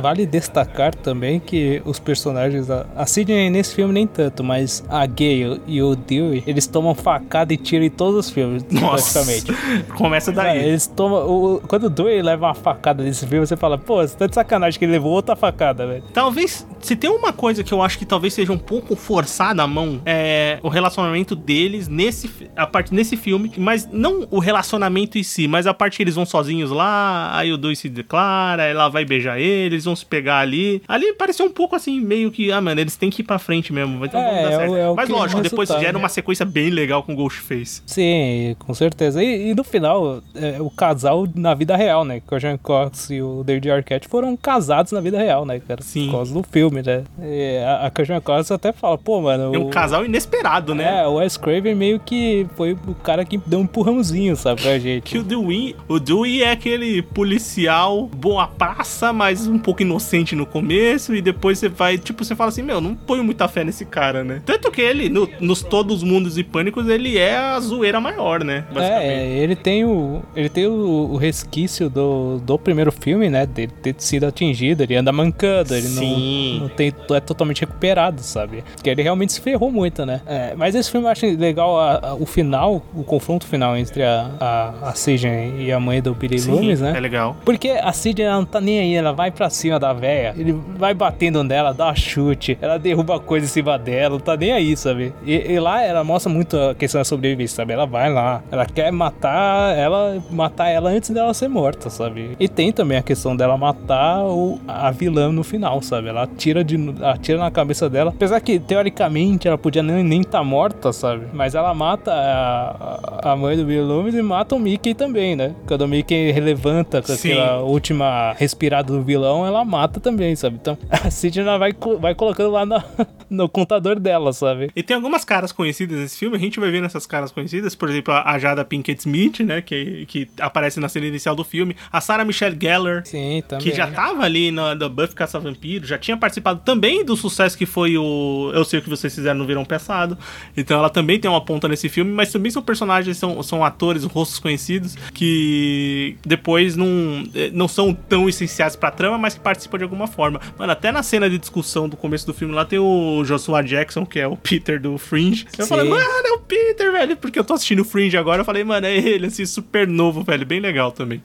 vale destacar também que os personagens. A, a Sidney nesse filme nem tanto, mas a Gale e o Dewey, eles tomam facada e tiro em todos os filmes, Nossa, praticamente. começa daí. Véi, eles tomam. o- quando o Dewey leva uma facada nesse filme, você fala, pô, você tá de sacanagem que ele levou outra facada, velho. Talvez, se tem uma coisa que eu acho que talvez seja um pouco forçada a mão, é o relacionamento deles nesse, fi- a parte nesse filme, mas não o relacionamento em si, mas a parte que eles vão sozinhos lá, aí o dois se declara, ela vai beijar ele, eles vão se pegar ali. Ali pareceu um pouco assim, meio que, ah, mano, eles têm que ir pra frente mesmo, então É, é o- é o mas lógico, depois gera né? uma sequência bem legal com o Ghostface. Sim, com certeza. E, e no final, é, o casal na vida real, né? Que o Jean Cox e o David Arquette foram casados na vida real, né, cara? Sim. Por causa do filme, né? E a, a Cox até fala, pô, mano. É um o- casal inesperado, né? É, o Wes Craven meio que foi o cara que deu um empurrãozinho, sabe, pra gente. Que o Dewey, o Dewey é aquele policial boa praça, mas um pouco inocente no começo, e depois você vai, tipo, você fala assim, meu, não ponho muita fé nesse cara, né? Tanto que ele, no- nos Todos os Mundos e Pânicos, ele é a zoeira maior, né? É, ele tem o. Ele tem o, o resquício do, do primeiro filme, né? Dele ter sido atingido, ele anda mancando, ele Sim. não, não tem, é totalmente recuperado, sabe? Porque ele realmente se ferrou muito, né? É, mas esse filme eu acho legal a- a- o final, o confronto final entre a, a, a Sidney e a mãe do Billy Sim, Loomis, né? é legal. Porque a Sidney ela não tá nem aí, ela vai pra cima da véia, ele vai batendo nela, dá chute, ela derruba coisa em cima dela, não tá nem aí, sabe? E, e lá ela mostra muito a questão da sobrevivência, sabe? Ela vai lá, ela quer matar ela, matar ela antes dela ser morta, sabe? E tem também a questão dela matar o, a vilã no final, sabe? Ela atira, de, atira na cabeça dela, apesar que teoricamente ela podia nem, nem tá morta, sabe? Mas ela mata a, a- a mãe do Billy Loomis e mata o Mickey também, né? Quando o Mickey relevanta com Sim. aquela última respirada do vilão, ela mata também, sabe? Então a Sidney vai, vai colocando lá na- no contador dela, sabe? E tem algumas caras conhecidas nesse filme, a gente vai vendo essas caras conhecidas, por exemplo, a Jada Pinkett Smith, né, que, que aparece na cena inicial do filme, a Sarah Michelle Gellar, Sim, também. que já tava ali na da Buffy Caça Vampiro, já tinha participado também do sucesso que foi o Eu Sei O Que Vocês Fizeram no Verão Passado. Então ela também tem uma ponta nesse filme, mas também são personagens, são, são atores, rostos conhecidos, que depois não, eh, não são tão essenciais pra trama, mas que participam de alguma forma. Mano, até na cena de discussão do começo do filme lá tem o Joshua Jackson, que é o Peter do Fringe. Eu Sim. falei, mano, é o Peter, velho, porque eu tô assistindo o Fringe agora. Eu falei, mano, é ele, assim, super novo, velho, bem legal também.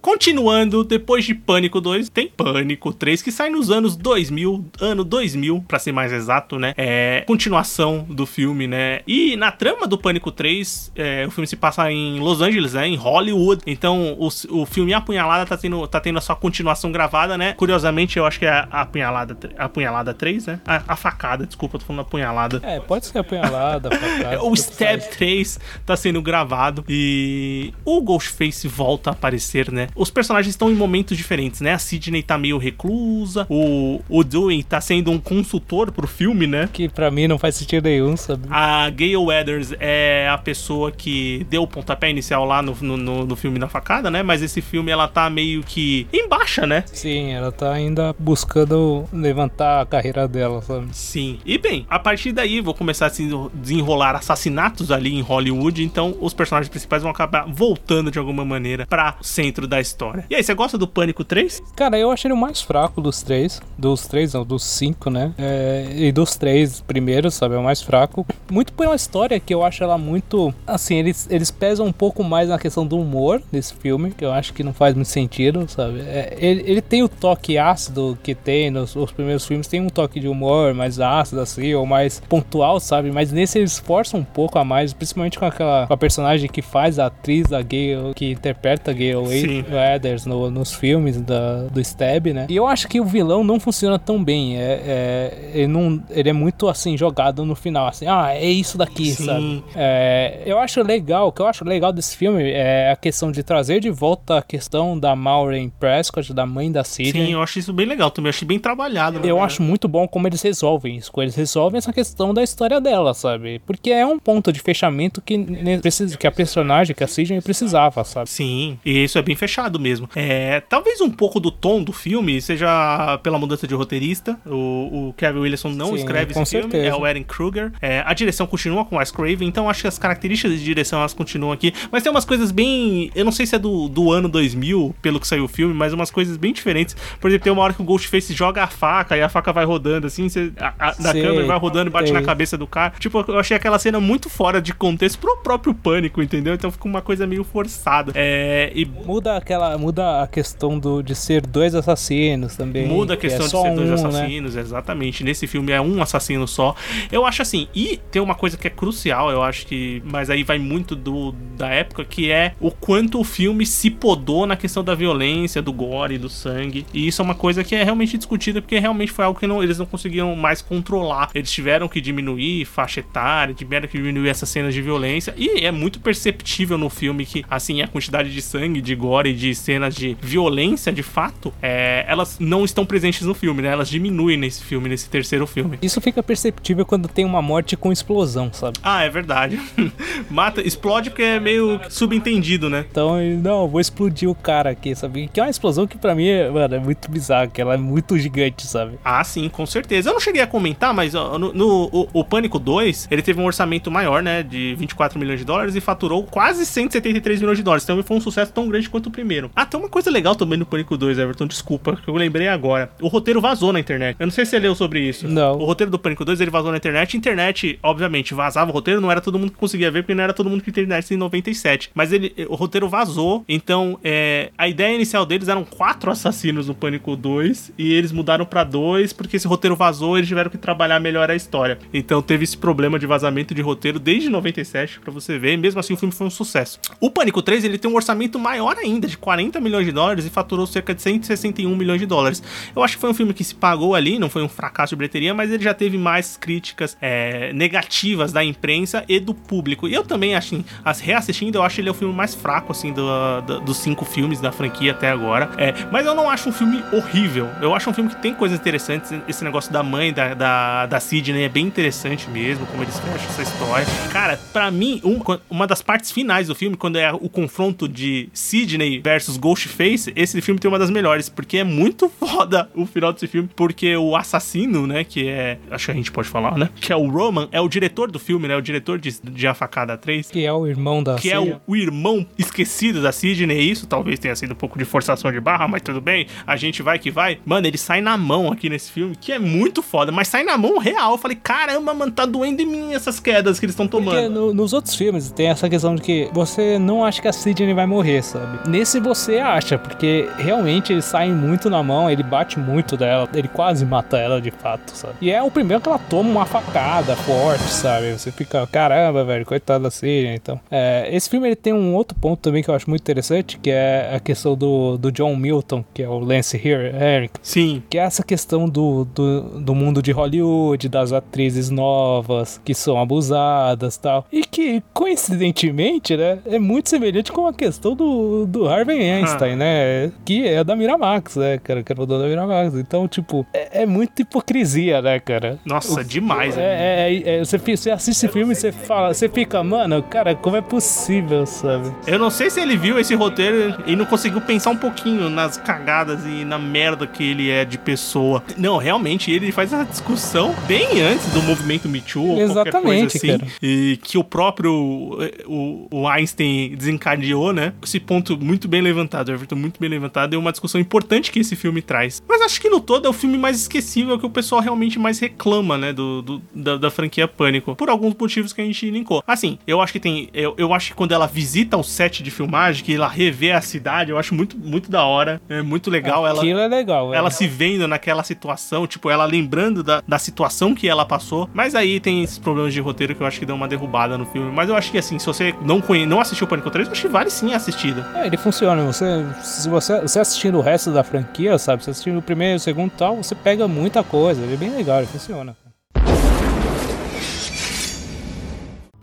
Continuando, depois de Pânico 2, tem Pânico 3, que sai nos anos 2000, ano 2000, pra ser mais exato, né? É continuação do filme, né? E na trama do Pânico 3, é, o filme se passa em Los Angeles, né? Em Hollywood. Então, o, o filme Apunhalada tá tendo, tá tendo a sua continuação gravada, né? Curiosamente, eu acho que é a Apunhalada, a Apunhalada 3, né? A, a facada, desculpa, tô falando Apunhalada. É, pode ser apunhalada, facada, O Stab faz. 3 tá sendo gravado e o Ghostface volta a aparecer, né? Os personagens estão em momentos diferentes, né? A Sidney tá meio reclusa, o, o Dewey tá sendo um consultor pro filme, né? Que pra mim não faz sentido nenhum, sabe? A Gayle Weathers é a pessoa que deu o pontapé inicial lá no, no, no- no filme da facada, né? Mas esse filme ela tá meio que em baixa, né? Sim, ela tá ainda buscando levantar a carreira dela, sabe? Sim. E bem, a partir daí vou começar a se desenrolar assassinatos ali em Hollywood, então os personagens principais vão acabar voltando de alguma maneira para o centro da história. história. E aí, você gosta do Pânico 3? Cara, eu achei ele o mais fraco dos três. Dos três, não, dos cinco, né? É, e dos três primeiros, sabe? É o mais fraco. Muito por uma história que eu acho ela muito. Assim, eles, eles pesam um pouco mais na questão do humor desse filme, que eu acho que não faz muito sentido, sabe? É, ele, ele tem o toque ácido que tem nos os primeiros filmes, tem um toque de humor mais ácido, assim, ou mais pontual, sabe? Mas nesse eles forçam um pouco a mais, principalmente com aquela com a personagem que faz a atriz, a Gale, que interpreta a Gale Sim. Weathers no, nos filmes da, do Stab, né? E eu acho que o vilão não funciona tão bem. É, é- ele, não, ele é muito assim, jogado no final, assim, ah, é isso daqui, Sim. sabe? É, eu acho legal, o que eu acho legal desse filme é a questão de trazer de volta a questão da Maureen Prescott, da mãe da Sidney. Sim, eu acho isso bem legal também. Eu achei bem trabalhado. né? Eu acho muito bom como eles resolvem isso. como Eles resolvem essa questão da história dela, sabe? Porque é um ponto de fechamento que, precisa, que a personagem, que a Sidney precisava, sabe? Sim, e isso é bem fechado mesmo. É, talvez um pouco do tom do filme seja pela mudança de roteirista. O, o Kevin Williamson não Sim, escreve esse filme, certeza. é o Erin Kruger. É, a direção continua com o Wes Craven, então acho que as características de direção elas continuam aqui. Mas tem umas coisas bem. Eu não sei se é do, do ano 2000, pelo que saiu o filme, mas umas coisas bem diferentes. Por exemplo, tem uma hora que o Ghostface joga a faca e a faca vai rodando assim, você, a, a, da Sei, câmera vai rodando e bate na cabeça do cara. Tipo, eu achei aquela cena muito fora de contexto pro próprio pânico, entendeu? Então fica uma coisa meio forçada. É, e Muda aquela. Muda a questão do, de ser dois assassinos também. Muda a que é questão de ser dois um, né? assassinos, exatamente. Nesse filme é um assassino só. Eu acho assim, e tem uma coisa que é crucial, eu acho que. Mas aí vai muito do da época, que é o quanto o filme se podou na questão da violência, do gore, do sangue. E isso é uma coisa que é realmente discutida, porque realmente foi algo que não- eles não conseguiram mais controlar. Eles tiveram que diminuir faixa etária, tiveram que diminuir essas cenas de violência. E é muito perceptível no filme que, assim, a quantidade de sangue, de gore, de cenas de violência, de fato, é, elas não estão presentes no filme, né? Elas diminuem nesse filme, nesse terceiro filme. Isso fica perceptível quando tem uma morte com explosão, sabe? Ah, é verdade. Mata, explode porque é meio subentendido, né? Então, não, vou explodir o cara aqui, sabe? Que é uma explosão que pra mim, é, mano, é muito bizarra, que ela é muito gigante, sabe? Ah, sim, com certeza. Eu não cheguei a comentar, mas ó, no, no- o, o Pânico 2, ele teve um orçamento maior, né? De 24 milhões de dólares e faturou quase 173 milhões de dólares. Então foi um sucesso tão grande quanto o primeiro. Ah, tem uma coisa legal também no Pânico 2, Everton, desculpa, que eu lembrei agora. O roteiro vazou na internet. Eu não sei se você leu sobre isso. Não. O roteiro do Pânico 2, ele vazou na internet. Internet, obviamente, vazava o roteiro, não era todo mundo que conseguia ver, porque não era todo mundo que tinha internet em 97. Mas ele, o roteiro vazou, então é, a ideia inicial deles eram quatro assassinos no Pânico 2, e eles mudaram pra dois, porque esse roteiro vazou, eles tiveram que trabalhar melhor a história. Então teve esse problema de vazamento de roteiro desde 97, pra você ver, e mesmo assim o filme foi um sucesso. O Pânico 3, ele tem um orçamento maior ainda, de 40 milhões de dólares, e faturou cerca de 161 milhões de dólares. Eu acho que foi um filme que se pagou ali, não foi um fracasso de bilheteria, mas ele já teve mais críticas é, negativas da imprensa e do público. E eu também, assim, as reassistindo, eu acho ele o filme mais fraco, assim, do, do- dos cinco filmes da franquia até agora. É, mas eu não acho um filme horrível. Eu acho um filme que tem coisas interessantes. Esse negócio da mãe, da, da, da Sidney, é bem interessante mesmo, como eles fecham essa história. Cara, pra mim, um- uma das partes finais do filme, quando é o confronto de Sidney versus Ghostface, esse filme tem uma das melhores, porque é muito foda o final desse filme, porque o assassino, né, que é, acho que a gente pode falar, né, que é o Roman, é o diretor do filme, né, o diretor de, de A Facada 3, Que é o irmão da que é o, o irmão esquecido da Sidney, isso talvez tenha sido um pouco de forçação de barra, mas tudo bem, a gente vai que vai. Mano, ele sai na mão aqui nesse filme, que é muito foda, mas sai na mão real. Eu falei, caramba, mano, tá doendo em mim essas quedas que eles estão Porque tomando. no- nos outros filmes tem essa questão de que você não acha que a Sidney vai morrer, sabe? Nesse você acha, porque realmente ele sai muito na mão, ele bate muito dela, ele quase mata ela de fato, sabe? E é o primeiro que ela toma uma facada forte, sabe? Você fica, caramba, velho, coitada da então. É, esse filme ele tem um outro ponto também que eu acho muito interessante, que é a questão do, do John Milton, que é o Lance Her- Herrick, Sim, que é essa questão do, do, do mundo de Hollywood, das atrizes novas que são abusadas tal. E que, coincidentemente, né, é muito semelhante com a questão do, do Harvey Einstein, né? Que é da Miramax, né, cara? Que era o dono da Miramax. Então, tipo, é, é muita hipocrisia, né, cara? nossa, demais. né? É, é, é, você, você assiste esse filme e você fala, você fica, mano, cara, como é possível, sabe? Eu não sei se ele viu esse roteiro e não conseguiu pensar um pouquinho nas cagadas e na merda que ele é de pessoa. Não, realmente, ele faz essa discussão bem antes do movimento Me Too ou qualquer coisa Exatamente, assim. cara. E que o próprio eh, o, o Einstein desencadeou, né? Esse ponto muito bem levantado, Everton, muito bem levantado. É uma discussão importante que esse filme traz. Mas acho que no todo é o filme mais esquecível que o pessoal realmente mais reclama, né? Do, do da, da, franquia Pânico. Por alguns motivos que a gente linkou. Assim, eu acho que tem. Eu, eu acho que quando ela visita o set de filmagem, que ela revê a cidade, eu acho muito, muito da hora. É muito legal. Aquilo ela, é legal. Ela é. se vendo naquela situação, tipo, ela lembrando da, da situação que ela passou. Mas aí tem esses problemas de roteiro que eu acho que dão uma derrubada no filme. Mas eu acho que assim, se você não, conhe... não assistiu o Pânico 3, eu acho que vale sim a assistida. É, ele funciona. Você, se você, você assistindo o resto da franquia, sabe? Você assistindo o primeiro, o segundo e tal, você pega muita coisa. Ele é bem legal, funciona.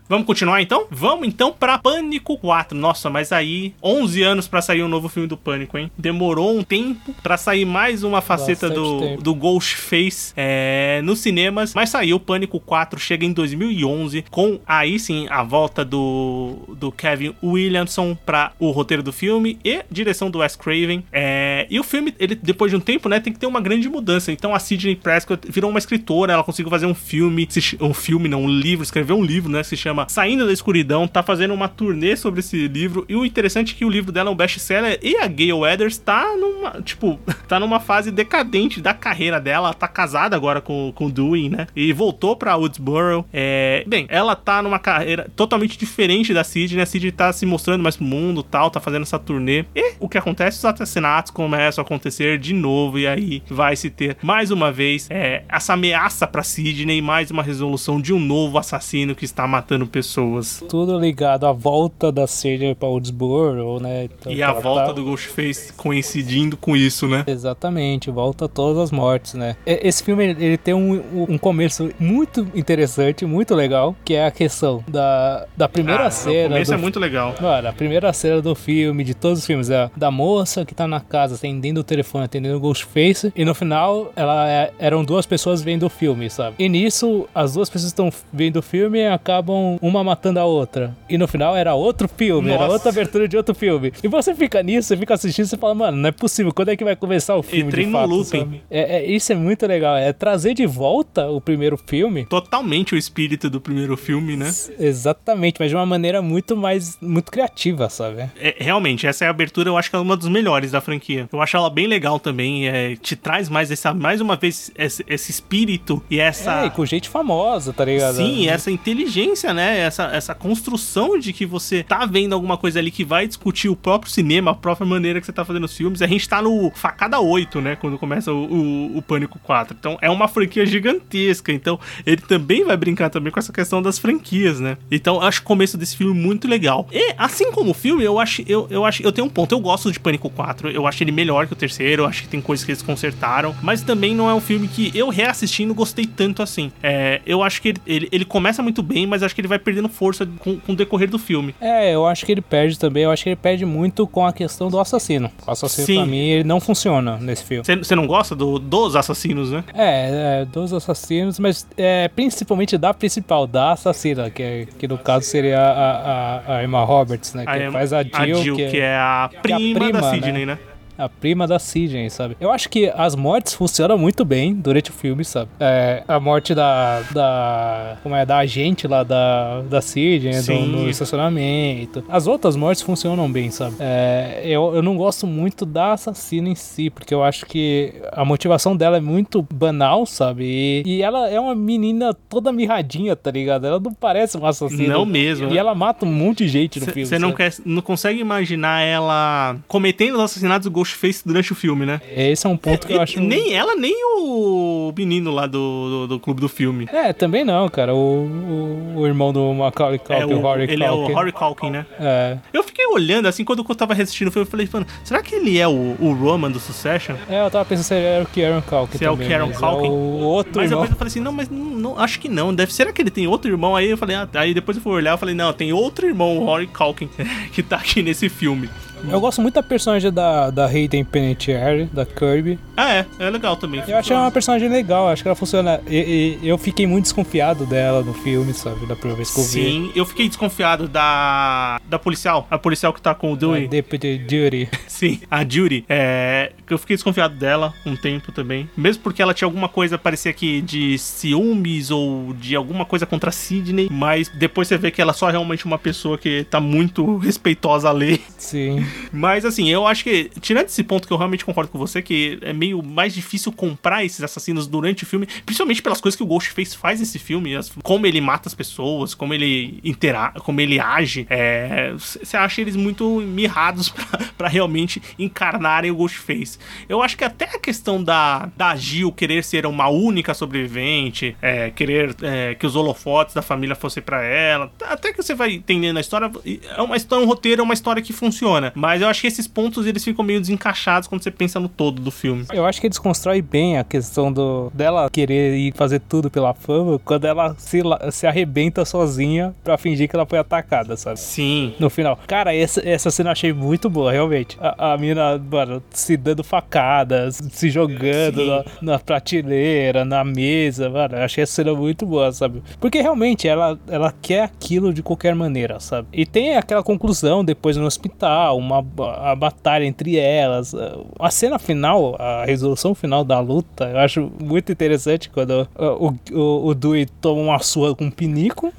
Vamos continuar então? Vamos então pra Pânico 4. Nossa, mas aí 11 anos para sair um novo filme do Pânico, hein? Demorou um tempo para sair mais uma faceta do, do Ghostface é, nos cinemas, mas saiu Pânico 4, chega em 2011 com aí sim a volta do, do Kevin Williamson para o roteiro do filme e direção do Wes Craven. É, e o filme, ele depois de um tempo, né, tem que ter uma grande mudança. Então a Sidney Prescott virou uma escritora, ela conseguiu fazer um filme, um filme não, um livro, escrever um livro, né, se chama chama Saindo da Escuridão, tá fazendo uma turnê sobre esse livro. E o interessante é que o livro dela é um best-seller e a Gayle Weathers tá numa, tipo, tá numa fase decadente da carreira dela. Tá casada agora com, com o Dewey, né? E voltou pra Woodsboro. É... Bem, ela tá numa carreira totalmente diferente da Sidney. A Sidney tá se mostrando mais pro mundo tal, tá fazendo essa turnê. E o que acontece? Os assassinatos começam a acontecer de novo. E aí vai se ter mais uma vez é, essa ameaça pra Sidney, mais uma resolução de um novo assassino que está matando pessoas. Tudo ligado à volta da Celia para Woodsboro, né? Então, e a volta tá... do Ghostface coincidindo com isso, né? Exatamente, volta todas as mortes, né? Esse filme ele tem um, um começo muito interessante, muito legal, que é a questão da, da primeira ah, cena. O começo do... é muito legal. Mano, a primeira cena do filme, de todos os filmes, é da moça que tá na casa atendendo o telefone, atendendo o Ghostface, e no final ela é, eram duas pessoas vendo o filme, sabe? E nisso, as duas pessoas estão vendo o filme e acabam uma matando a outra. E no final era outro filme, Nossa. era outra abertura de outro filme. E você fica nisso, você fica assistindo e fala, mano, não é possível, quando é que vai começar o filme? Entrei de fato, looping. É, é, isso é muito legal, é trazer de volta o primeiro filme. Totalmente o espírito do primeiro filme, né? Exatamente, mas de uma maneira muito mais, muito criativa, sabe? É, realmente, essa é a abertura, eu acho que é uma dos melhores da franquia. Eu acho ela bem legal também, é, te traz mais essa, mais uma vez, esse, esse espírito e essa... É, e com gente famosa, tá ligado? Sim, essa inteligência, né? Essa, essa construção de que você tá vendo alguma coisa ali que vai discutir o próprio cinema, a própria maneira que você tá fazendo os filmes. A gente tá no facada 8, né? Quando começa o, o, o Pânico 4. Então é uma franquia gigantesca. Então ele também vai brincar também com essa questão das franquias, né? Então acho o começo desse filme muito legal. E assim como o filme, eu acho, eu, eu acho, eu tenho um ponto. Eu gosto de Pânico 4. Eu acho ele melhor que o terceiro. Eu acho que tem coisas que eles consertaram. Mas também não é um filme que eu reassistindo gostei tanto assim. É, eu acho que ele, ele, ele começa muito bem, mas acho que ele vai perdendo força com, com, o decorrer do filme. É, eu acho que ele perde também. Eu acho que ele perde muito com a questão do assassino. O assassino, Sim. pra mim, ele não funciona nesse filme. Você não gosta do, dos assassinos, né? É, é dos assassinos, mas é, principalmente da principal, da assassina, que, é, que no caso seria a, a, a Emma Roberts, né? Que a faz a Jill, a Jill que, é, que, é, a prima, é a prima da Sidney, né? né? A prima da Sidney, sabe? Eu acho que as mortes funcionam muito bem durante o filme, sabe? É, a morte da, da. Como é? Da agente lá da, da Sidney, do, no estacionamento. As outras mortes funcionam bem, sabe? É, eu, eu não gosto muito da assassina em si, porque eu acho que a motivação dela é muito banal, sabe? E, e ela é uma menina toda mirradinha, tá ligado? Ela não parece uma assassina. Não mesmo. E ela mata um monte de gente no cê, filme. Você não, quer, não consegue imaginar ela cometendo os assassinatos fez durante o filme, né? Esse é um ponto é, que eu acho. Nem ela, nem o menino lá do, do, do clube do filme. É, também não, cara. O, o, o irmão do Macaulay Culkin, é, o, o Rory Ele Culkin. é o Rory Culkin, né? É. Eu fiquei olhando, assim, quando eu tava assistindo o filme, eu falei, mano, será que ele é o, o Roman do Succession? É, eu tava pensando se ele era o Kieran Culkin Se é o Kieran Culkin. É o outro mas irmão. depois eu falei assim, não, mas não, não, acho que não. Deve, será que ele tem outro irmão? Aí eu falei, ah, aí depois eu fui olhar, eu falei, não, tem outro irmão, o Rory Culkin, que tá aqui nesse filme. Eu gosto muito da personagem da, da Hayden Panettiere, da Kirby. Ah, é. É legal também. Eu achei uma personagem legal, acho que ela funciona. E, e, eu fiquei muito desconfiado dela no filme, sabe? Da primeira vez que eu vi. Sim, eu fiquei desconfiado da. da policial. A policial que tá com o Dewey. A Deputy Judy. Sim, a Judy. É eu fiquei desconfiado dela um tempo também. Mesmo porque ela tinha alguma coisa, parecia que de ciúmes ou de alguma coisa contra Sidney. Mas depois você vê que ela é só realmente uma pessoa que tá muito respeitosa à lei. Sim. Mas assim, eu acho que, tirando esse ponto que eu realmente concordo com você, que é meio mais difícil comprar esses assassinos durante o filme, principalmente pelas coisas que o Ghostface faz nesse filme, as- como ele mata as pessoas, como ele intera como ele age. é, Você acha eles muito mirrados pra realmente encarnarem o Ghostface. Eu acho que até a questão da, da Gil querer ser uma única sobrevivente, é, querer é, que os holofotes da família fossem pra ela, até que você vai entendendo a história, é uma história, um roteiro, é uma história que funciona. Mas eu acho que esses pontos eles ficam meio desencaixados quando você pensa no todo do filme. Eu acho que eles constroem bem a questão do dela querer ir fazer tudo pela fama quando ela se, se arrebenta sozinha pra fingir que ela foi atacada, sabe? Sim. No final. Cara, essa, essa cena eu achei muito boa, realmente. A, a mina, mano, se dando facadas, se jogando na, na prateleira, na mesa, mano. Eu achei essa cena muito boa, sabe? Porque realmente ela, ela quer aquilo de qualquer maneira, sabe? E tem aquela conclusão depois no hospital, uma a batalha entre elas. A cena final, a resolução final da luta, eu acho muito interessante quando o, o, o Dewey toma uma sua com um pinico.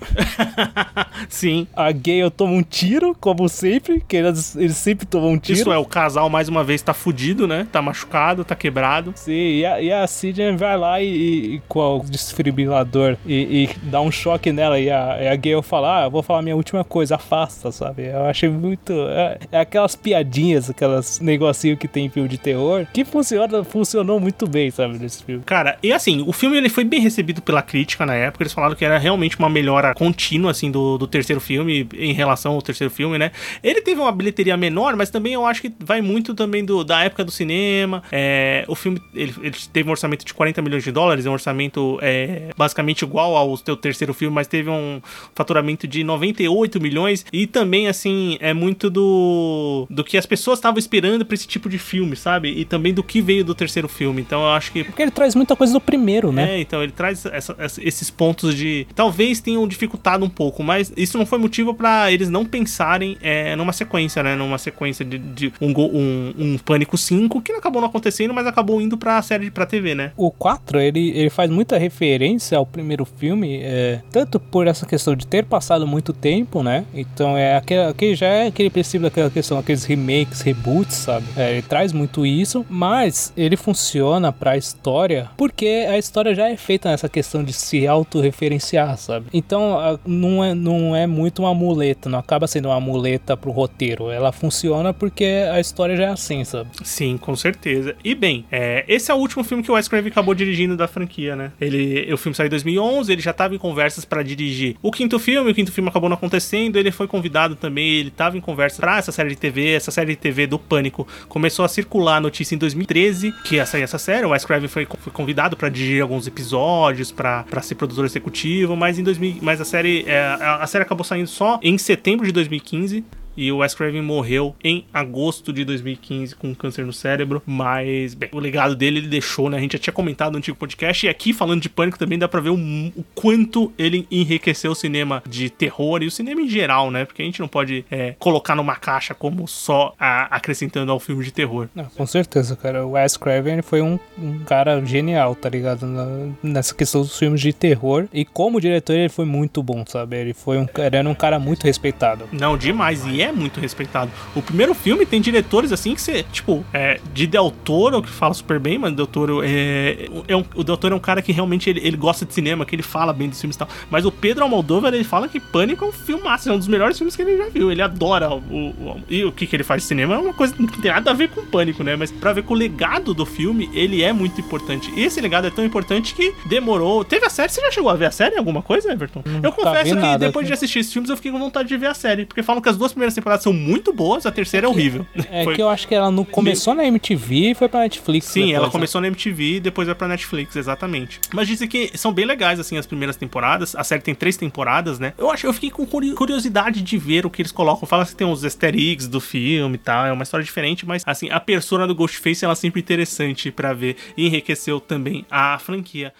Sim. A Gale toma um tiro, como sempre, que eles, eles sempre tomam um tiro. Isso é, o casal mais uma vez tá fudido, né? Tá machucado, tá quebrado. Sim, e a, e a Sidney vai lá e, e- com o desfibrilador e, e dá um choque nela. E a, e a Gale fala: Ah, eu vou falar minha última coisa, afasta, sabe? Eu achei muito. É, é aquelas piadinhas, aquelas negocinho que tem em filme de terror, que funciona, funcionou muito bem, sabe, nesse filme. Cara, e assim, o filme ele foi bem recebido pela crítica na época. Eles falaram que era realmente uma melhora contínua, assim, do, do terceiro filme em relação ao terceiro filme, né? Ele teve uma bilheteria menor, mas também eu acho que vai muito também do, da época do cinema. É, o filme ele, ele teve um orçamento de 40 milhões de dólares, é um orçamento é, basicamente igual ao teu terceiro filme, mas teve um faturamento de 98 milhões. E também, assim, é muito do, do que as pessoas estavam esperando pra esse tipo de filme, sabe? E também do que veio do terceiro filme. Então eu acho que Porque ele traz muita coisa do primeiro, né? é, então ele traz essa- essa- esses pontos de. Talvez tenham dificultado um pouco, mas isso não foi motivo pra eles não pensarem é, numa sequência, né? Numa sequência de, de um, um, um Pânico 5, que acabou não acontecendo, mas acabou indo pra série pra TV, né? O 4, ele, ele faz muita referência ao primeiro filme, é, tanto por essa questão de ter passado muito tempo, né? Então é aquele, aquele já é aquele princípio daquela questão, aqueles remakes, reboots, sabe? É, ele traz muito isso, mas ele funciona pra história porque a história já é feita nessa questão de se autorreferenciar, sabe? Então não é, não é muito uma muleta, não acaba sendo uma muleta pro roteiro. Ela funciona porque a história já é assim, sabe? Sim, com certeza. E bem, é, esse é o último filme que o Wes Craven acabou dirigindo da franquia, né? Ele, o filme saiu em 2011, ele já estava em conversas pra dirigir o quinto filme, o quinto filme acabou não acontecendo, ele foi convidado também, ele estava em conversa pra essa série de TV, essa série de TV do Pânico começou a circular a notícia em 2013 que ia sair essa série, o Wes Craven foi, foi convidado pra dirigir alguns episódios, pra ser produtor executivo, mas em 2000, mas a série é, a, a série acabou saindo só em setembro de 2015. E o Wes Craven morreu em agosto de 2015 com câncer no cérebro. Mas, bem, o legado dele ele deixou, né? A gente já tinha comentado no antigo podcast. E aqui, falando de pânico, também dá pra ver o, o quanto ele enriqueceu o cinema de terror e o cinema em geral, né? Porque a gente não pode é, colocar numa caixa como só a- acrescentando ao filme de terror. Não, com certeza, cara. O Wes Craven foi um, um cara genial, tá ligado? Na- nessa questão dos filmes de terror. E como diretor, ele foi muito bom, sabe? Ele foi um, ele era um cara muito respeitado. Não, demais. E é muito respeitado. O primeiro filme tem diretores assim que você, tipo, é, de Del Toro, que fala super bem, mas Del Toro é. é um- o Del Toro é um cara que realmente ele, ele gosta de cinema, que ele fala bem dos filmes e tal. Mas o Pedro Almodóvar, ele fala que Pânico é um filmaço, é um dos melhores filmes que ele já viu. Ele adora o. o- e o que, que ele faz de cinema é uma coisa que não tem nada a ver com Pânico, né? Mas pra ver com o legado do filme, ele é muito importante. E esse legado é tão importante que demorou. Teve a série? Você já chegou a ver a série? Alguma coisa, Everton? eu tá confesso vendo que nada, depois de cara. assistir assistir esses filmes, eu fiquei com vontade de ver a série. Porque falam que as duas primeiras temporadas são muito boas, a terceira é horrível. É Foi- que eu acho que ela não começou na MTV e foi pra Netflix. Sim, depois, ela né? começou na MTV e depois vai pra Netflix, exatamente. Mas dizem que são bem legais, assim, as primeiras temporadas. A série tem três temporadas, né? Eu acho, eu fiquei com curi- curiosidade de ver o que eles colocam. Fala que tem uns easter eggs do filme e tal. É uma história diferente, mas, assim, a persona do Ghostface, ela é sempre interessante pra ver. E enriqueceu também a franquia.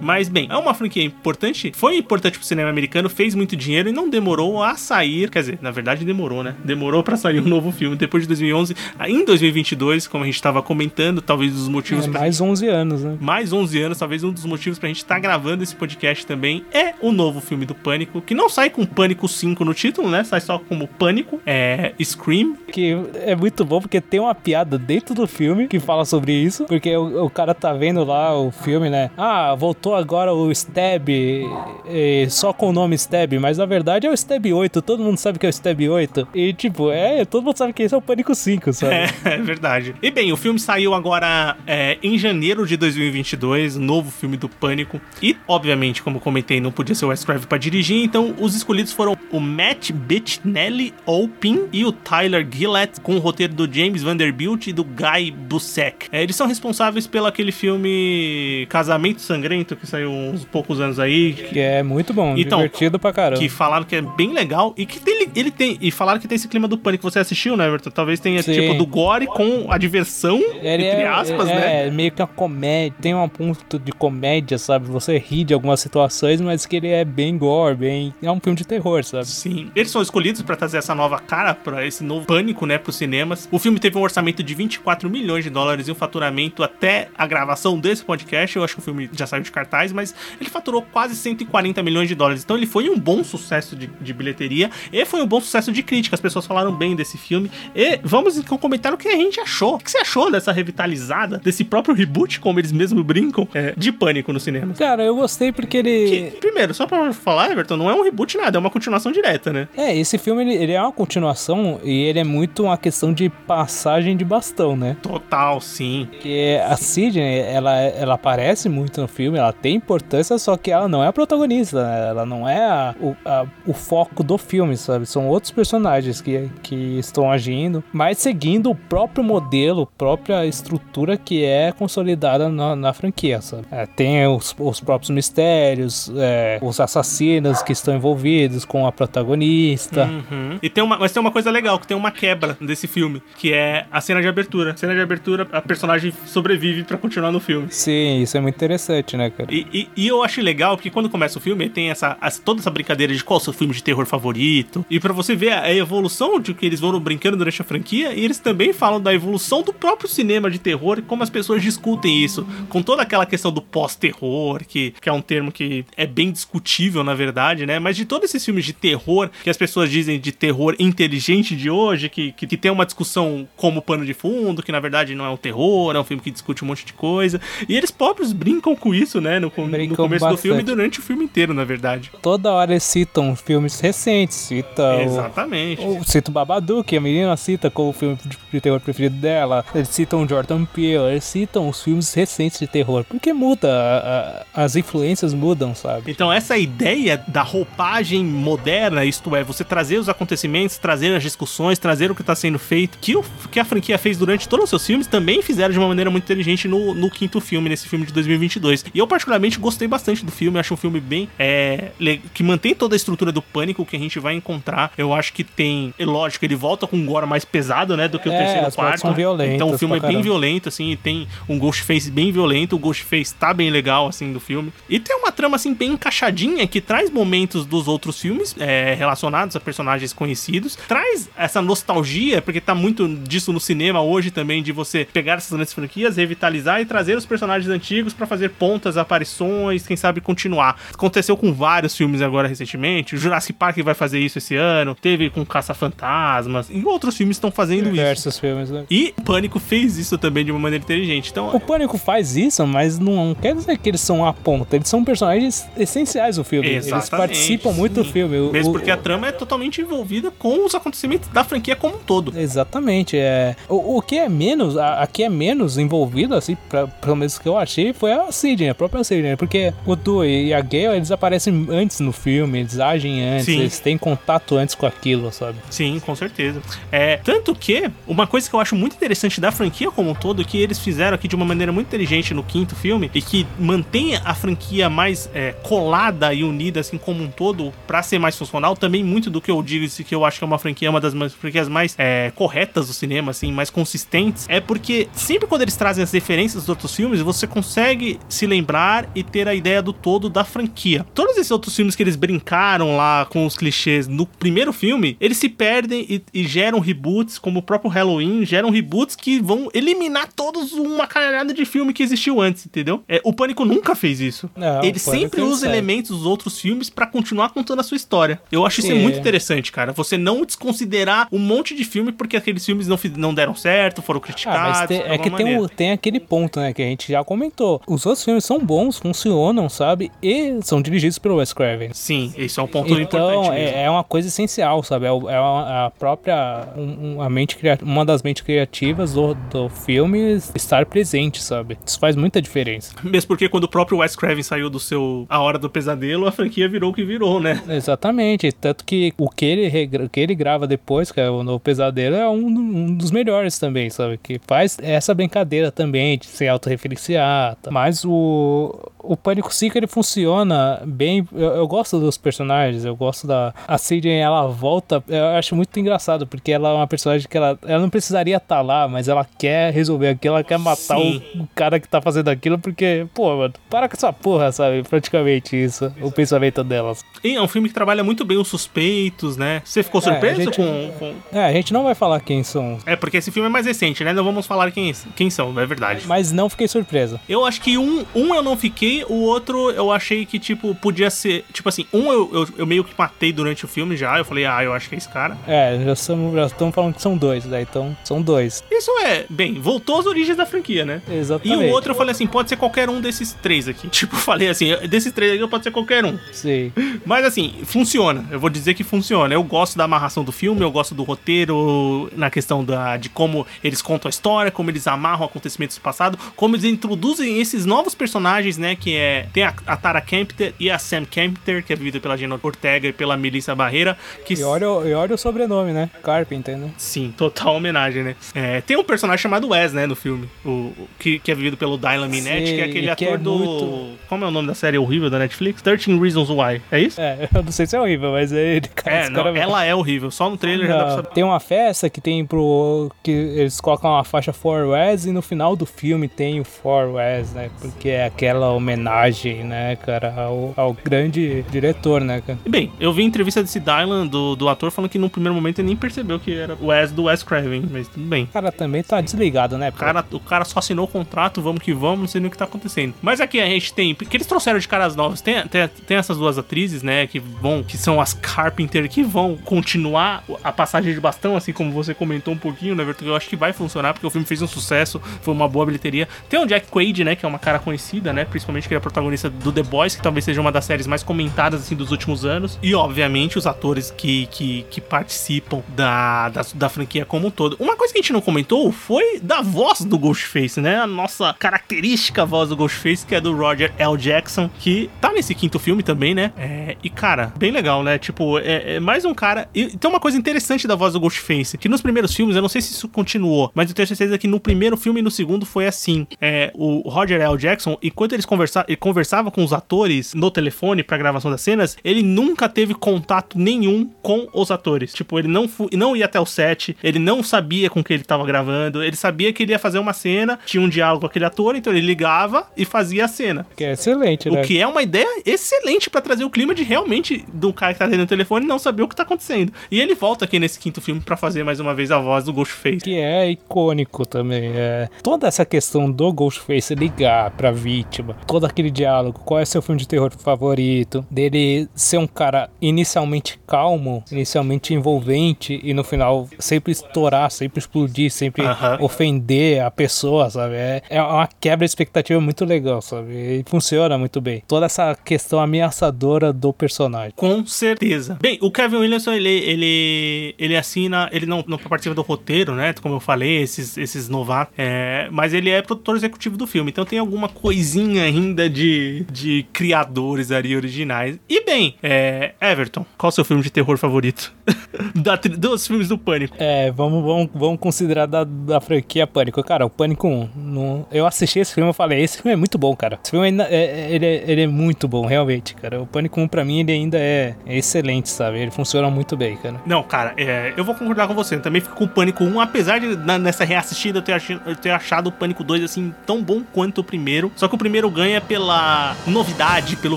Mas bem, é uma franquia importante, foi importante pro cinema americano, fez muito dinheiro e não demorou a sair, quer dizer, na verdade demorou, né? Demorou pra sair um novo filme depois de 2011, em 2022, como a gente tava comentando, talvez os motivos É, pra mais 11 anos, né? mais 11 anos, talvez um dos motivos pra gente estar gravando esse podcast também é o novo filme do Pânico, que não sai com Pânico 5 no título, né? Sai só como Pânico, é Scream. Que é muito bom porque tem uma piada dentro do filme que fala sobre isso. Porque o, o cara tá vendo lá o filme, né? Ah, voltou agora o Stab, eh, só com o nome Stab, mas na verdade é o Stab 8. Todo mundo sabe que é o Stab 8. E tipo, é, todo mundo sabe que esse é o Pânico 5, sabe? É, é verdade. E bem, o filme saiu agora é, em janeiro de 2022, novo filme do Pânico. E, obviamente, como comentei, não podia ser o Wes pra dirigir, então os escolhidos foram o Matt Bettinelli Opin e o Tyler Gillett, com o roteiro do James Vanderbilt e do Guy Bussek. É, eles são responsáveis pelo aquele filme Casamento Sangrento, que saiu uns poucos anos aí, Que é muito bom, Então, divertido pra caramba. que falaram que é bem legal e que tem, ele tem e falaram que tem esse clima do pânico. Você assistiu, né, Everton? Talvez tenha Sim. tipo do gore com a diversão Ele entre é, aspas, é, né? É, meio que uma comédia, tem um ponto de comédia, sabe? Você ri de algumas situações, mas que ele é bem gore, bem. É um filme de terror, sabe? Sim, eles são escolhidos pra trazer essa nova cara pra esse novo pânico, né, pros cinemas. O filme teve um orçamento de 24 milhões de dólares e um faturamento até a gravação desse podcast. Eu acho que o filme já saiu de cartaz, mas ele faturou quase 140 milhões de dólares. Então ele foi um bom sucesso de, de bilheteria e foi um bom sucesso de crítica. As pessoas falaram bem desse filme. E vamos então comentar o que a gente achou. O que você achou dessa revitalizada, desse próprio reboot, como eles mesmos brincam, é, de pânico no cinema? Cara, eu gostei porque Que, ele. primeiro, só pra falar, Everton, não é um reboot nada, é uma continuação direta, né? É, esse filme ele, ele é uma continuação e ele é muito uma questão de passagem de bastão, né? Total, sim. Porque a Sidney, ela, ela aparece muito no filme, ela tem importância, só que ela não é a protagonista, né? ela não é a- o, a- o foco do filme, sabe? São outros personagens que, que estão agindo, mas seguindo o próprio modelo, própria estrutura que é consolidada na, na franquia, sabe? É, tem os, os próprios mistérios, é, os assassinos que estão envolvidos com a protagonista. Uhum. E tem uma, mas tem uma coisa legal, que tem uma quebra desse filme, que é a cena de abertura. A cena de abertura, a personagem sobrevive pra continuar no filme. Sim, isso é muito interessante, né, cara? E, e- e eu acho legal, porque quando começa o filme, tem essa, essa- toda essa brincadeira de qual é o seu filme de terror favorito. E pra você ver a, evolução de que eles vão brincando durante a franquia, e eles também falam da evolução do próprio cinema de terror e como as pessoas discutem isso. Com toda aquela questão do pós-terror, que, que é um termo que é bem discutível, na verdade, né? Mas de todos esses filmes de terror, que as pessoas dizem de terror inteligente de hoje, que, que, que tem uma discussão como pano de fundo, que na verdade não é um terror, é um filme que discute um monte de coisa. E eles próprios brincam com isso, né? No, com- no Brincam começo do filme e bastante. durante o filme inteiro, na verdade. Toda hora eles citam filmes recentes, cita o, Exatamente. o- cita o Babadook, que a menina cita como o filme de, de terror preferido dela. Eles citam o Jordan Peele, eles citam os filmes recentes de terror. Porque muda, a- a- as influências mudam, sabe? Então, essa ideia da roupagem moderna, isto é, você trazer os acontecimentos, trazer as discussões, trazer o que está sendo feito, que, o, que a franquia fez durante todos os seus filmes, também fizeram de uma maneira muito inteligente no, no quinto filme, nesse filme de 2022. E eu, particularmente, gostei bastante do filme, acho um filme bem. é, que mantém toda a estrutura do pânico que a gente vai encontrar. Eu acho que tem. É lógico, ele volta com um gore mais pesado, né, do que o É, terceiro quarto. são violentas Então, o filme é bem violento, assim, e tem um Ghostface bem violento. O Ghostface tá bem legal, assim, do filme. E tem uma trama, assim, bem encaixadinha que traz momentos dos outros filmes é, relacionados a personagens conhecidos. Traz essa nostalgia, porque tá muito disso no cinema hoje também, de você pegar essas grandes franquias, revitalizar e trazer os personagens antigos pra fazer pontas, aparições, quem sabe continuar. Aconteceu com vários filmes agora recentemente. O Jurassic Park vai fazer isso esse ano. Teve com Caça-Fantasmas. E outros filmes estão fazendo isso. Diversos filmes, né? E Pânico fez isso também de uma maneira inteligente. Então, O Pânico faz isso, mas não quer dizer que eles são a ponta. Eles são personagens essenciais do filme. Eles Exatamente, participam muito do filme. O- mesmo o- porque a trama é totalmente envolvida com os acontecimentos da franquia como um todo. Exatamente, é. O, o que é menos, a, a que é menos envolvido, assim, pra, pelo menos que eu achei, foi a Sidney, a própria Sidney, porque o Du e a Gale, eles aparecem antes no filme, eles agem antes, Sim. eles têm contato antes com aquilo, sabe? Sim, com certeza. É, tanto que, uma coisa que eu acho muito interessante da franquia como um todo, que eles fizeram aqui de uma maneira muito inteligente no quinto filme, e que mantém a franquia mais é, colada e unida, assim, como um todo, pra ser mais funcional, também muito do que eu digo, que eu acho que é uma franquia, uma das franquias mais é, corretas do cinema, assim, mais consistentes, é porque sempre quando eles trazem as referências dos outros filmes, você consegue se lembrar e ter a ideia do todo da franquia. Todos esses outros filmes que eles brincaram lá com os clichês no primeiro filme, eles se perdem e, e geram reboots, como o próprio Halloween, geram reboots que vão eliminar todos uma caralhada de filme que existiu antes, entendeu? É, o Pânico nunca fez isso. Não, Ele sempre usa segue. elementos dos outros filmes pra continuar contando a sua história. Eu acho isso muito interessante, cara. Você não desconsiderar um monte de filme porque aqueles filmes não, não deram certo, foram criticados. Ah, mas tem- é que tem, o- tem aquele ponto, né, que a gente já comentou. Os outros filmes são bons, funcionam, sabe? E são dirigidos pelo Wes Craven. Sim, esse é um ponto Então, importante mesmo. é, é uma coisa essencial, sabe? É, é a própria. um- a mente uma das mentes criativas do, do filme estar presente, sabe? Isso faz muita diferença. Mesmo porque quando o próprio Wes Craven saiu do seu A Hora do Pesadelo, a franquia virou o que virou, né? Exatamente. Tanto que o que ele, regra- o que ele grava depois, que é o Novo Pesadelo, é um, um dos melhores também, sabe? Que faz essa brincadeira também de se autorreferenciar. tá? Mas o, o Pânico 5 ele funciona bem. Eu, eu gosto dos personagens, eu gosto da. A Sidney, ela volta. Eu acho muito engraçado, porque ela é uma personagem que ela, ela não precisaria estar lá, mas ela quer resolver aquilo, ela quer matar o, o cara que tá fazendo aquilo, porque, pô, mano, para com essa porra, sabe? Praticamente isso, o pensamento delas. E é um filme que trabalha muito bem os suspeitos, né? Você ficou É, surpreso a gente- com, com- É, a gente não vai falar quem são, É, porque esse filme é mais recente, né? Não vamos falar quem, quem são, é verdade. mas não fiquei surpresa. Eu acho que um, um eu não fiquei, o outro eu achei que, tipo, podia ser. Tipo assim, um eu, eu, eu meio que matei durante o filme já. Eu falei, ah, eu acho que é esse cara. É, já estamos falando que são dois, né? Então, são dois. Isso é, bem, voltou às origens da franquia, né? E Exatamente. o outro eu falei assim, pode ser qualquer um desses três aqui. Tipo, falei assim, desses três aqui pode ser qualquer um. Sim. Mas assim, funciona. Eu vou dizer que funciona. Eu gosto da amarração do filme, eu gosto do roteiro, na questão da, de como eles contam a história, como eles amarram acontecimentos do passado, como eles introduzem esses novos personagens, né? Que é. Tem a, a Tara Kempter e a Sam Kempter, que é vivida pela Gina Ortega e pela Melissa Barreira. Que E olha, o- e olha o sobrenome, né? Carpenter, né? Sim, total homenagem, né? É, tem um personagem chamado Wes, né, no filme, o, o- que, que é vivido pelo Dylan Minnette, Sim, que é aquele que ator é do... muito- Como é o nome da série horrível da Netflix? 13 Reasons Why, é isso? É, eu não sei se é horrível, mas é ele, cara. É, não, cara- ela é horrível, só no trailer já dá pra Não, saber. tem uma festa que tem pro. que eles colocam uma faixa For Wes e no final do filme tem o For Wes, né? Porque é aquela homenagem, né, cara, ao, ao grande diretor, né, cara? Bem, eu vi entrevista desse Dylan, do, do ator, falando que no primeiro momento ele nem percebeu que era o Wes do Wes Craven, mas tudo bem. O cara também tá desligado, né? O cara, o cara só assinou o contrato, vamos que vamos, não sei nem o que tá acontecendo. Mas aqui a gente tem. Que eles trouxeram de caras novas. Tem, tem, tem essas duas atrizes, né? Que vão. Que são as Carpenter, que vão continuar a passagem de bastão, assim como você comentou um pouquinho, né, Everton? Eu acho que vai funcionar, porque o filme fez um sucesso, foi uma boa bilheteria. Tem o Jack Quaid, né? Que é uma cara conhecida, né? Principalmente que ele é protagonista do The Boys, que talvez seja uma das séries mais comentadas, assim, dos últimos anos. E, obviamente, os atores que, que, que participam da, da, da franquia como um todo. Uma coisa que a gente não comentou foi da voz do Ghostface, né? A nossa característica voz do Ghostface, que é do Roger L. Jackson, que tá nesse quinto filme também, né? É, e, cara, bem legal, né? Tipo, é, é mais um cara. E tem uma coisa interessante da voz do Ghostface, que nos primeiros filmes, eu não sei se isso continuou, mas eu tenho certeza que no primeiro filme e no segundo foi assim. É, o Roger L. Jackson, enquanto eles conversa ele conversava com os atores no telefone pra gravação das cenas, ele nunca teve contato nenhum com os atores. Tipo, ele não, não ia até o set, ele não sabia com que ele tava gravando, ele sabia que ele ia fazer uma cena, tinha um diálogo com aquele ator, então ele ligava e fazia a cena. Que é excelente, né? O que é uma ideia excelente pra trazer o clima de realmente do cara que tá dentro do telefone não saber o que tá acontecendo. E ele volta aqui nesse quinto filme pra fazer mais uma vez a voz do Ghostface. que é icônico também. É. Toda essa questão do Ghostface ligar pra vítima, todo aquele diálogo, qual é seu filme de terror favorito, dele ser um cara inicialmente calmo, inicialmente envolvente e no final sempre estourar, sempre explodir, sempre Aham. ofender a pessoa, sabe? É, é uma quebra de expectativa muito legal, sabe? E funciona muito bem. Toda essa questão ameaçadora do personagem. Com certeza. Bem, o Kevin Williamson, ele, ele, ele assina, ele não, não participa do roteiro, né? Como eu falei, esses, esses novatos. É, mas ele é produtor executivo do filme. Então tem alguma coisinha ainda de, de criadores ali originais. E bem, é, Everton, qual o seu filme de terror favorito? da, dos filmes do Pânico. É, vamos, vamos, vamos considerar da, da franquia Pânico. Cara, o Pânico 1. não- eu assisti esse filme e falei, esse filme é muito bom, cara. Esse filme ainda é, é- ele, é, ele é muito bom, realmente, cara. O Pânico 1, pra mim, ele ainda é, é excelente, sabe? Ele funciona muito bem, cara. Não, cara, é, eu vou concordar com você. Eu também fico com o Pânico 1, apesar de na- nessa reassistida eu ter, ach- eu ter achado o Pânico 2 assim tão bom quanto o primeiro. Só que o primeiro primeiro ganha pela novidade, pelo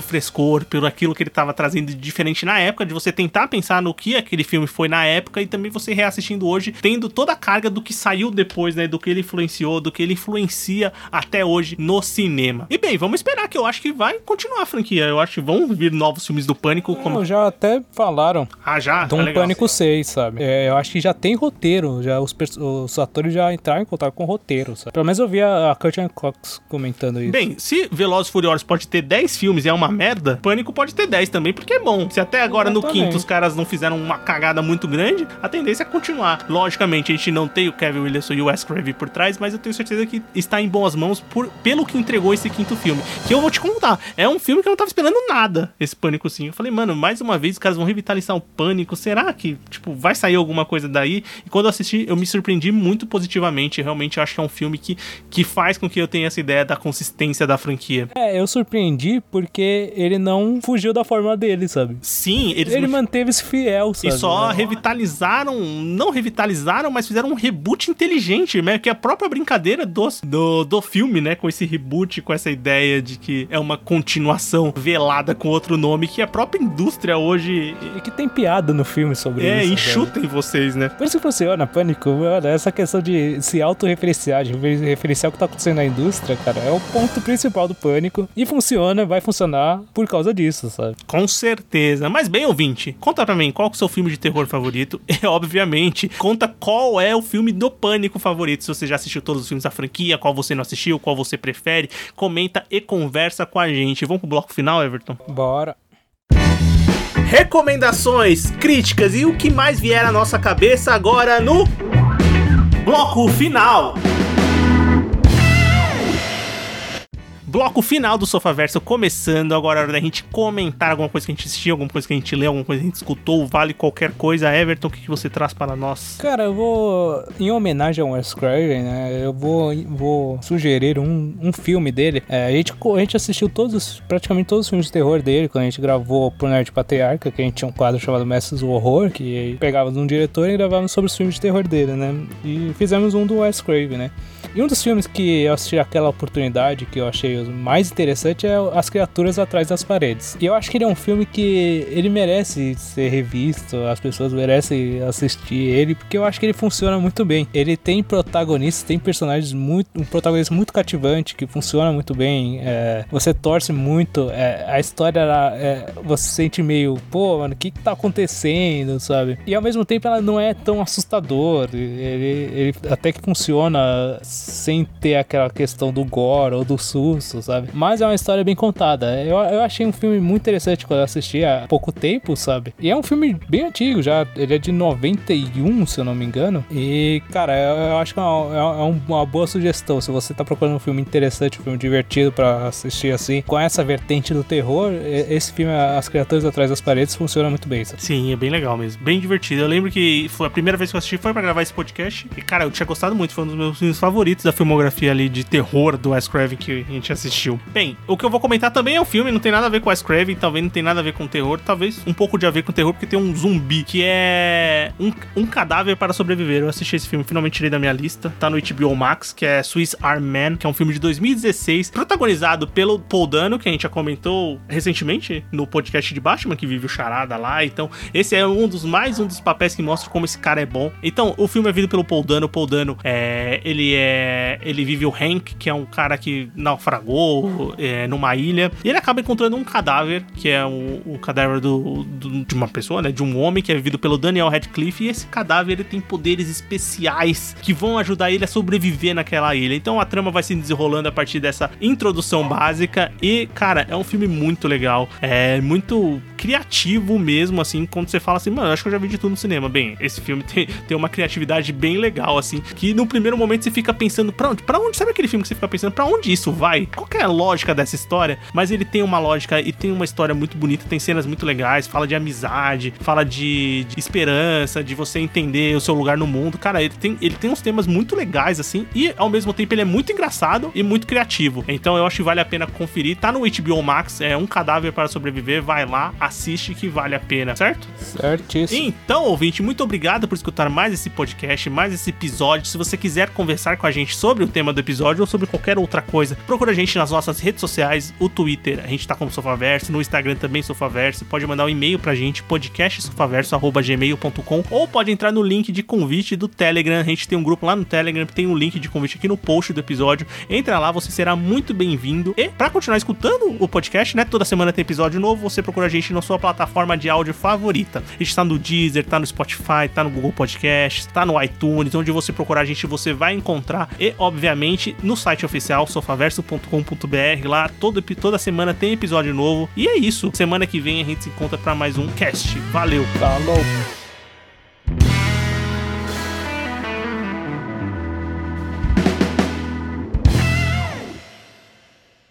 frescor, pelo aquilo que ele tava trazendo de diferente na época, de você tentar pensar no que aquele filme foi na época e também você reassistindo hoje, tendo toda a carga do que saiu depois, né? Do que ele influenciou, do que ele influencia até hoje no cinema. E bem, vamos esperar que eu acho que vai continuar a franquia. Eu acho que vão vir novos filmes do Pânico. Como... Não, já até falaram. Ah, já? um Tá. Pânico 6, sabe? É, eu acho que já tem roteiro, já os, os atores já entraram em contato com o roteiro, sabe? Pelo menos eu vi a, a Courtney Cox comentando isso. Bem, se Velozes e Furiosos pode ter 10 filmes e é uma merda, Pânico pode ter 10 também, porque é bom. Se até agora no Exatamente. quinto os caras não fizeram uma cagada muito grande, a tendência é continuar. Logicamente, a gente não tem o Kevin Williamson e o Wes Craven por trás, mas eu tenho certeza que está em boas mãos por, pelo que entregou esse quinto filme. Que eu vou te contar, é um filme que eu não tava esperando nada, esse Pânico sim. Eu falei, mano, mais uma vez os caras vão revitalizar o Pânico, será que, tipo, vai sair alguma coisa daí? E quando eu assisti, eu me surpreendi muito positivamente. Realmente, eu acho que é um filme que, que faz com que eu tenha essa ideia da consistência da franquia. É, eu surpreendi porque ele não fugiu da forma dele, sabe? Sim, eles Ele manteve-se fiel, E sabe? só É. revitalizaram, não revitalizaram, mas fizeram um reboot inteligente, né? Que é a própria brincadeira dos, do, do filme, né? Com esse reboot, com essa ideia de que é uma continuação velada com outro nome, que a própria indústria hoje E que tem piada no filme sobre é, isso. sabe? enxuta em vocês, né? Por isso que funciona, Pânico, mano, essa questão de se autorreferenciar, de referenciar o que tá acontecendo na indústria, cara, é o ponto principal do Pânico. E funciona, vai funcionar por causa disso, sabe? Com certeza. Mas bem, ouvinte, conta pra mim qual é o seu filme de terror favorito. E, obviamente, conta qual é o filme do Pânico favorito. Se você já assistiu todos os filmes da franquia, qual você não assistiu, qual você prefere. Comenta e conversa com a gente. Vamos pro bloco final, Everton? Bora. Recomendações, críticas e o que mais vier à nossa cabeça agora no bloco final. Bloco final do Sofaverso começando. Agora é hora da gente comentar alguma coisa que a gente assistiu, alguma coisa que a gente leu, alguma coisa que a gente escutou, vale qualquer coisa. Everton, o que, você traz para nós? Cara, eu vou, em homenagem ao Wes Craven, né, eu vou, vou sugerir um, um filme dele. É, a, gente, a gente assistiu todos, praticamente todos os filmes de terror dele, quando a gente gravou pro Nerd Patriarca, que a gente tinha um quadro chamado Mestres do Horror, que pegávamos um diretor e gravávamos sobre os filmes de terror dele, né, e fizemos um do Wes Craven, né. E um dos filmes que eu assisti aquela oportunidade, que eu achei mais interessante, é As Criaturas Atrás das Paredes. E eu acho que ele é um filme que ele merece ser revisto, as pessoas merecem assistir ele, porque eu acho que ele funciona muito bem. Ele tem protagonistas, tem personagens muito. um protagonista muito cativante, que funciona muito bem. é, você torce muito, é, a história ela, é, você sente meio, pô, mano, o que, que tá acontecendo, sabe? E ao mesmo tempo ela não é tão assustador. Ele, ele até que funciona sem ter aquela questão do gore ou do susto, sabe? Mas é uma história bem contada. Eu, eu achei um filme muito interessante quando eu assisti há pouco tempo, sabe? E é um filme bem antigo já. Ele é de 91, se eu não me engano. E, cara, eu, eu acho que é uma, é um- uma boa sugestão. Se você tá procurando um filme interessante, um filme divertido pra assistir assim, com essa vertente do terror, esse filme, As Criaturas Atrás das Paredes, funciona muito bem, sabe? Sim, é bem legal mesmo. Bem divertido. Eu lembro que foi a primeira vez que eu assisti foi pra gravar esse podcast. E, cara, eu tinha gostado muito. Foi um dos meus filmes favoritos da filmografia ali de terror do Wes Craven que a gente assistiu. Bem, o que eu vou comentar também é um filme, não tem nada a ver com Wes Craven, talvez não tem nada a ver com terror, talvez um pouco de a ver com terror, porque tem um zumbi que é um, um cadáver para sobreviver. Eu assisti esse filme, finalmente tirei da minha lista. Tá no HBO Max, que é Swiss Army Man, que é um filme de 2016, protagonizado pelo Paul Dano, que a gente já comentou recentemente no podcast de Batman, que vive o charada lá. Então, esse é um dos mais um dos papéis que mostra como esse cara é bom. Então, o filme é vindo pelo Paul Dano. O Paul Dano, é, ele é, ele vive o Hank, que é um cara que naufragou é, numa ilha, e ele acaba encontrando um cadáver, que é o, o cadáver do, do- de uma pessoa, né, de um homem que é vivido pelo Daniel Radcliffe, e esse cadáver ele tem poderes especiais que vão ajudar ele a sobreviver naquela ilha. Então a trama vai se desenrolando a partir dessa introdução básica e, cara, é um filme muito legal, é muito criativo mesmo, assim, quando você fala assim, mano, acho que eu já vi de tudo no cinema. Bem, esse filme tem, tem uma criatividade bem legal, assim, que no primeiro momento você fica pensando, pra onde? Pra onde? Sabe aquele filme que você fica pensando, pra onde isso vai? Qual que é a lógica dessa história? Mas ele tem uma lógica e tem uma história muito bonita, tem cenas muito legais, fala de amizade, fala de, de esperança, de você entender o seu lugar no mundo. Cara, ele tem, ele tem uns temas muito legais, assim, e ao mesmo tempo ele é muito engraçado e muito criativo. Então eu acho que vale a pena conferir. Tá no HBO Max, é Um Cadáver para Sobreviver, vai lá, assiste que vale a pena, certo? Certíssimo. Então, ouvinte, muito obrigado por escutar mais esse podcast, mais esse episódio. Se você quiser conversar com a gente sobre o tema do episódio ou sobre qualquer outra coisa, procura a gente nas nossas redes sociais, o Twitter, a gente tá como Sofaverso, no Instagram também Sofaverso, pode mandar um e-mail pra gente, podcastsofaverso.gmail.com ou pode entrar no link de convite do Telegram, a gente tem um grupo lá no Telegram, tem um link de convite aqui no post do episódio, entra lá, você será muito bem-vindo. E para continuar escutando o podcast, né, toda semana tem episódio novo, você procura a gente na sua plataforma de áudio favorita. A gente tá no Deezer, tá no Spotify, tá no Google Podcast, tá no iTunes, onde você procurar a gente, você vai encontrar. E, obviamente, no site oficial, sofaverso.com.br, lá todo, toda semana tem episódio novo. E é isso. Semana que vem a gente se encontra para mais um cast. Valeu! Falou!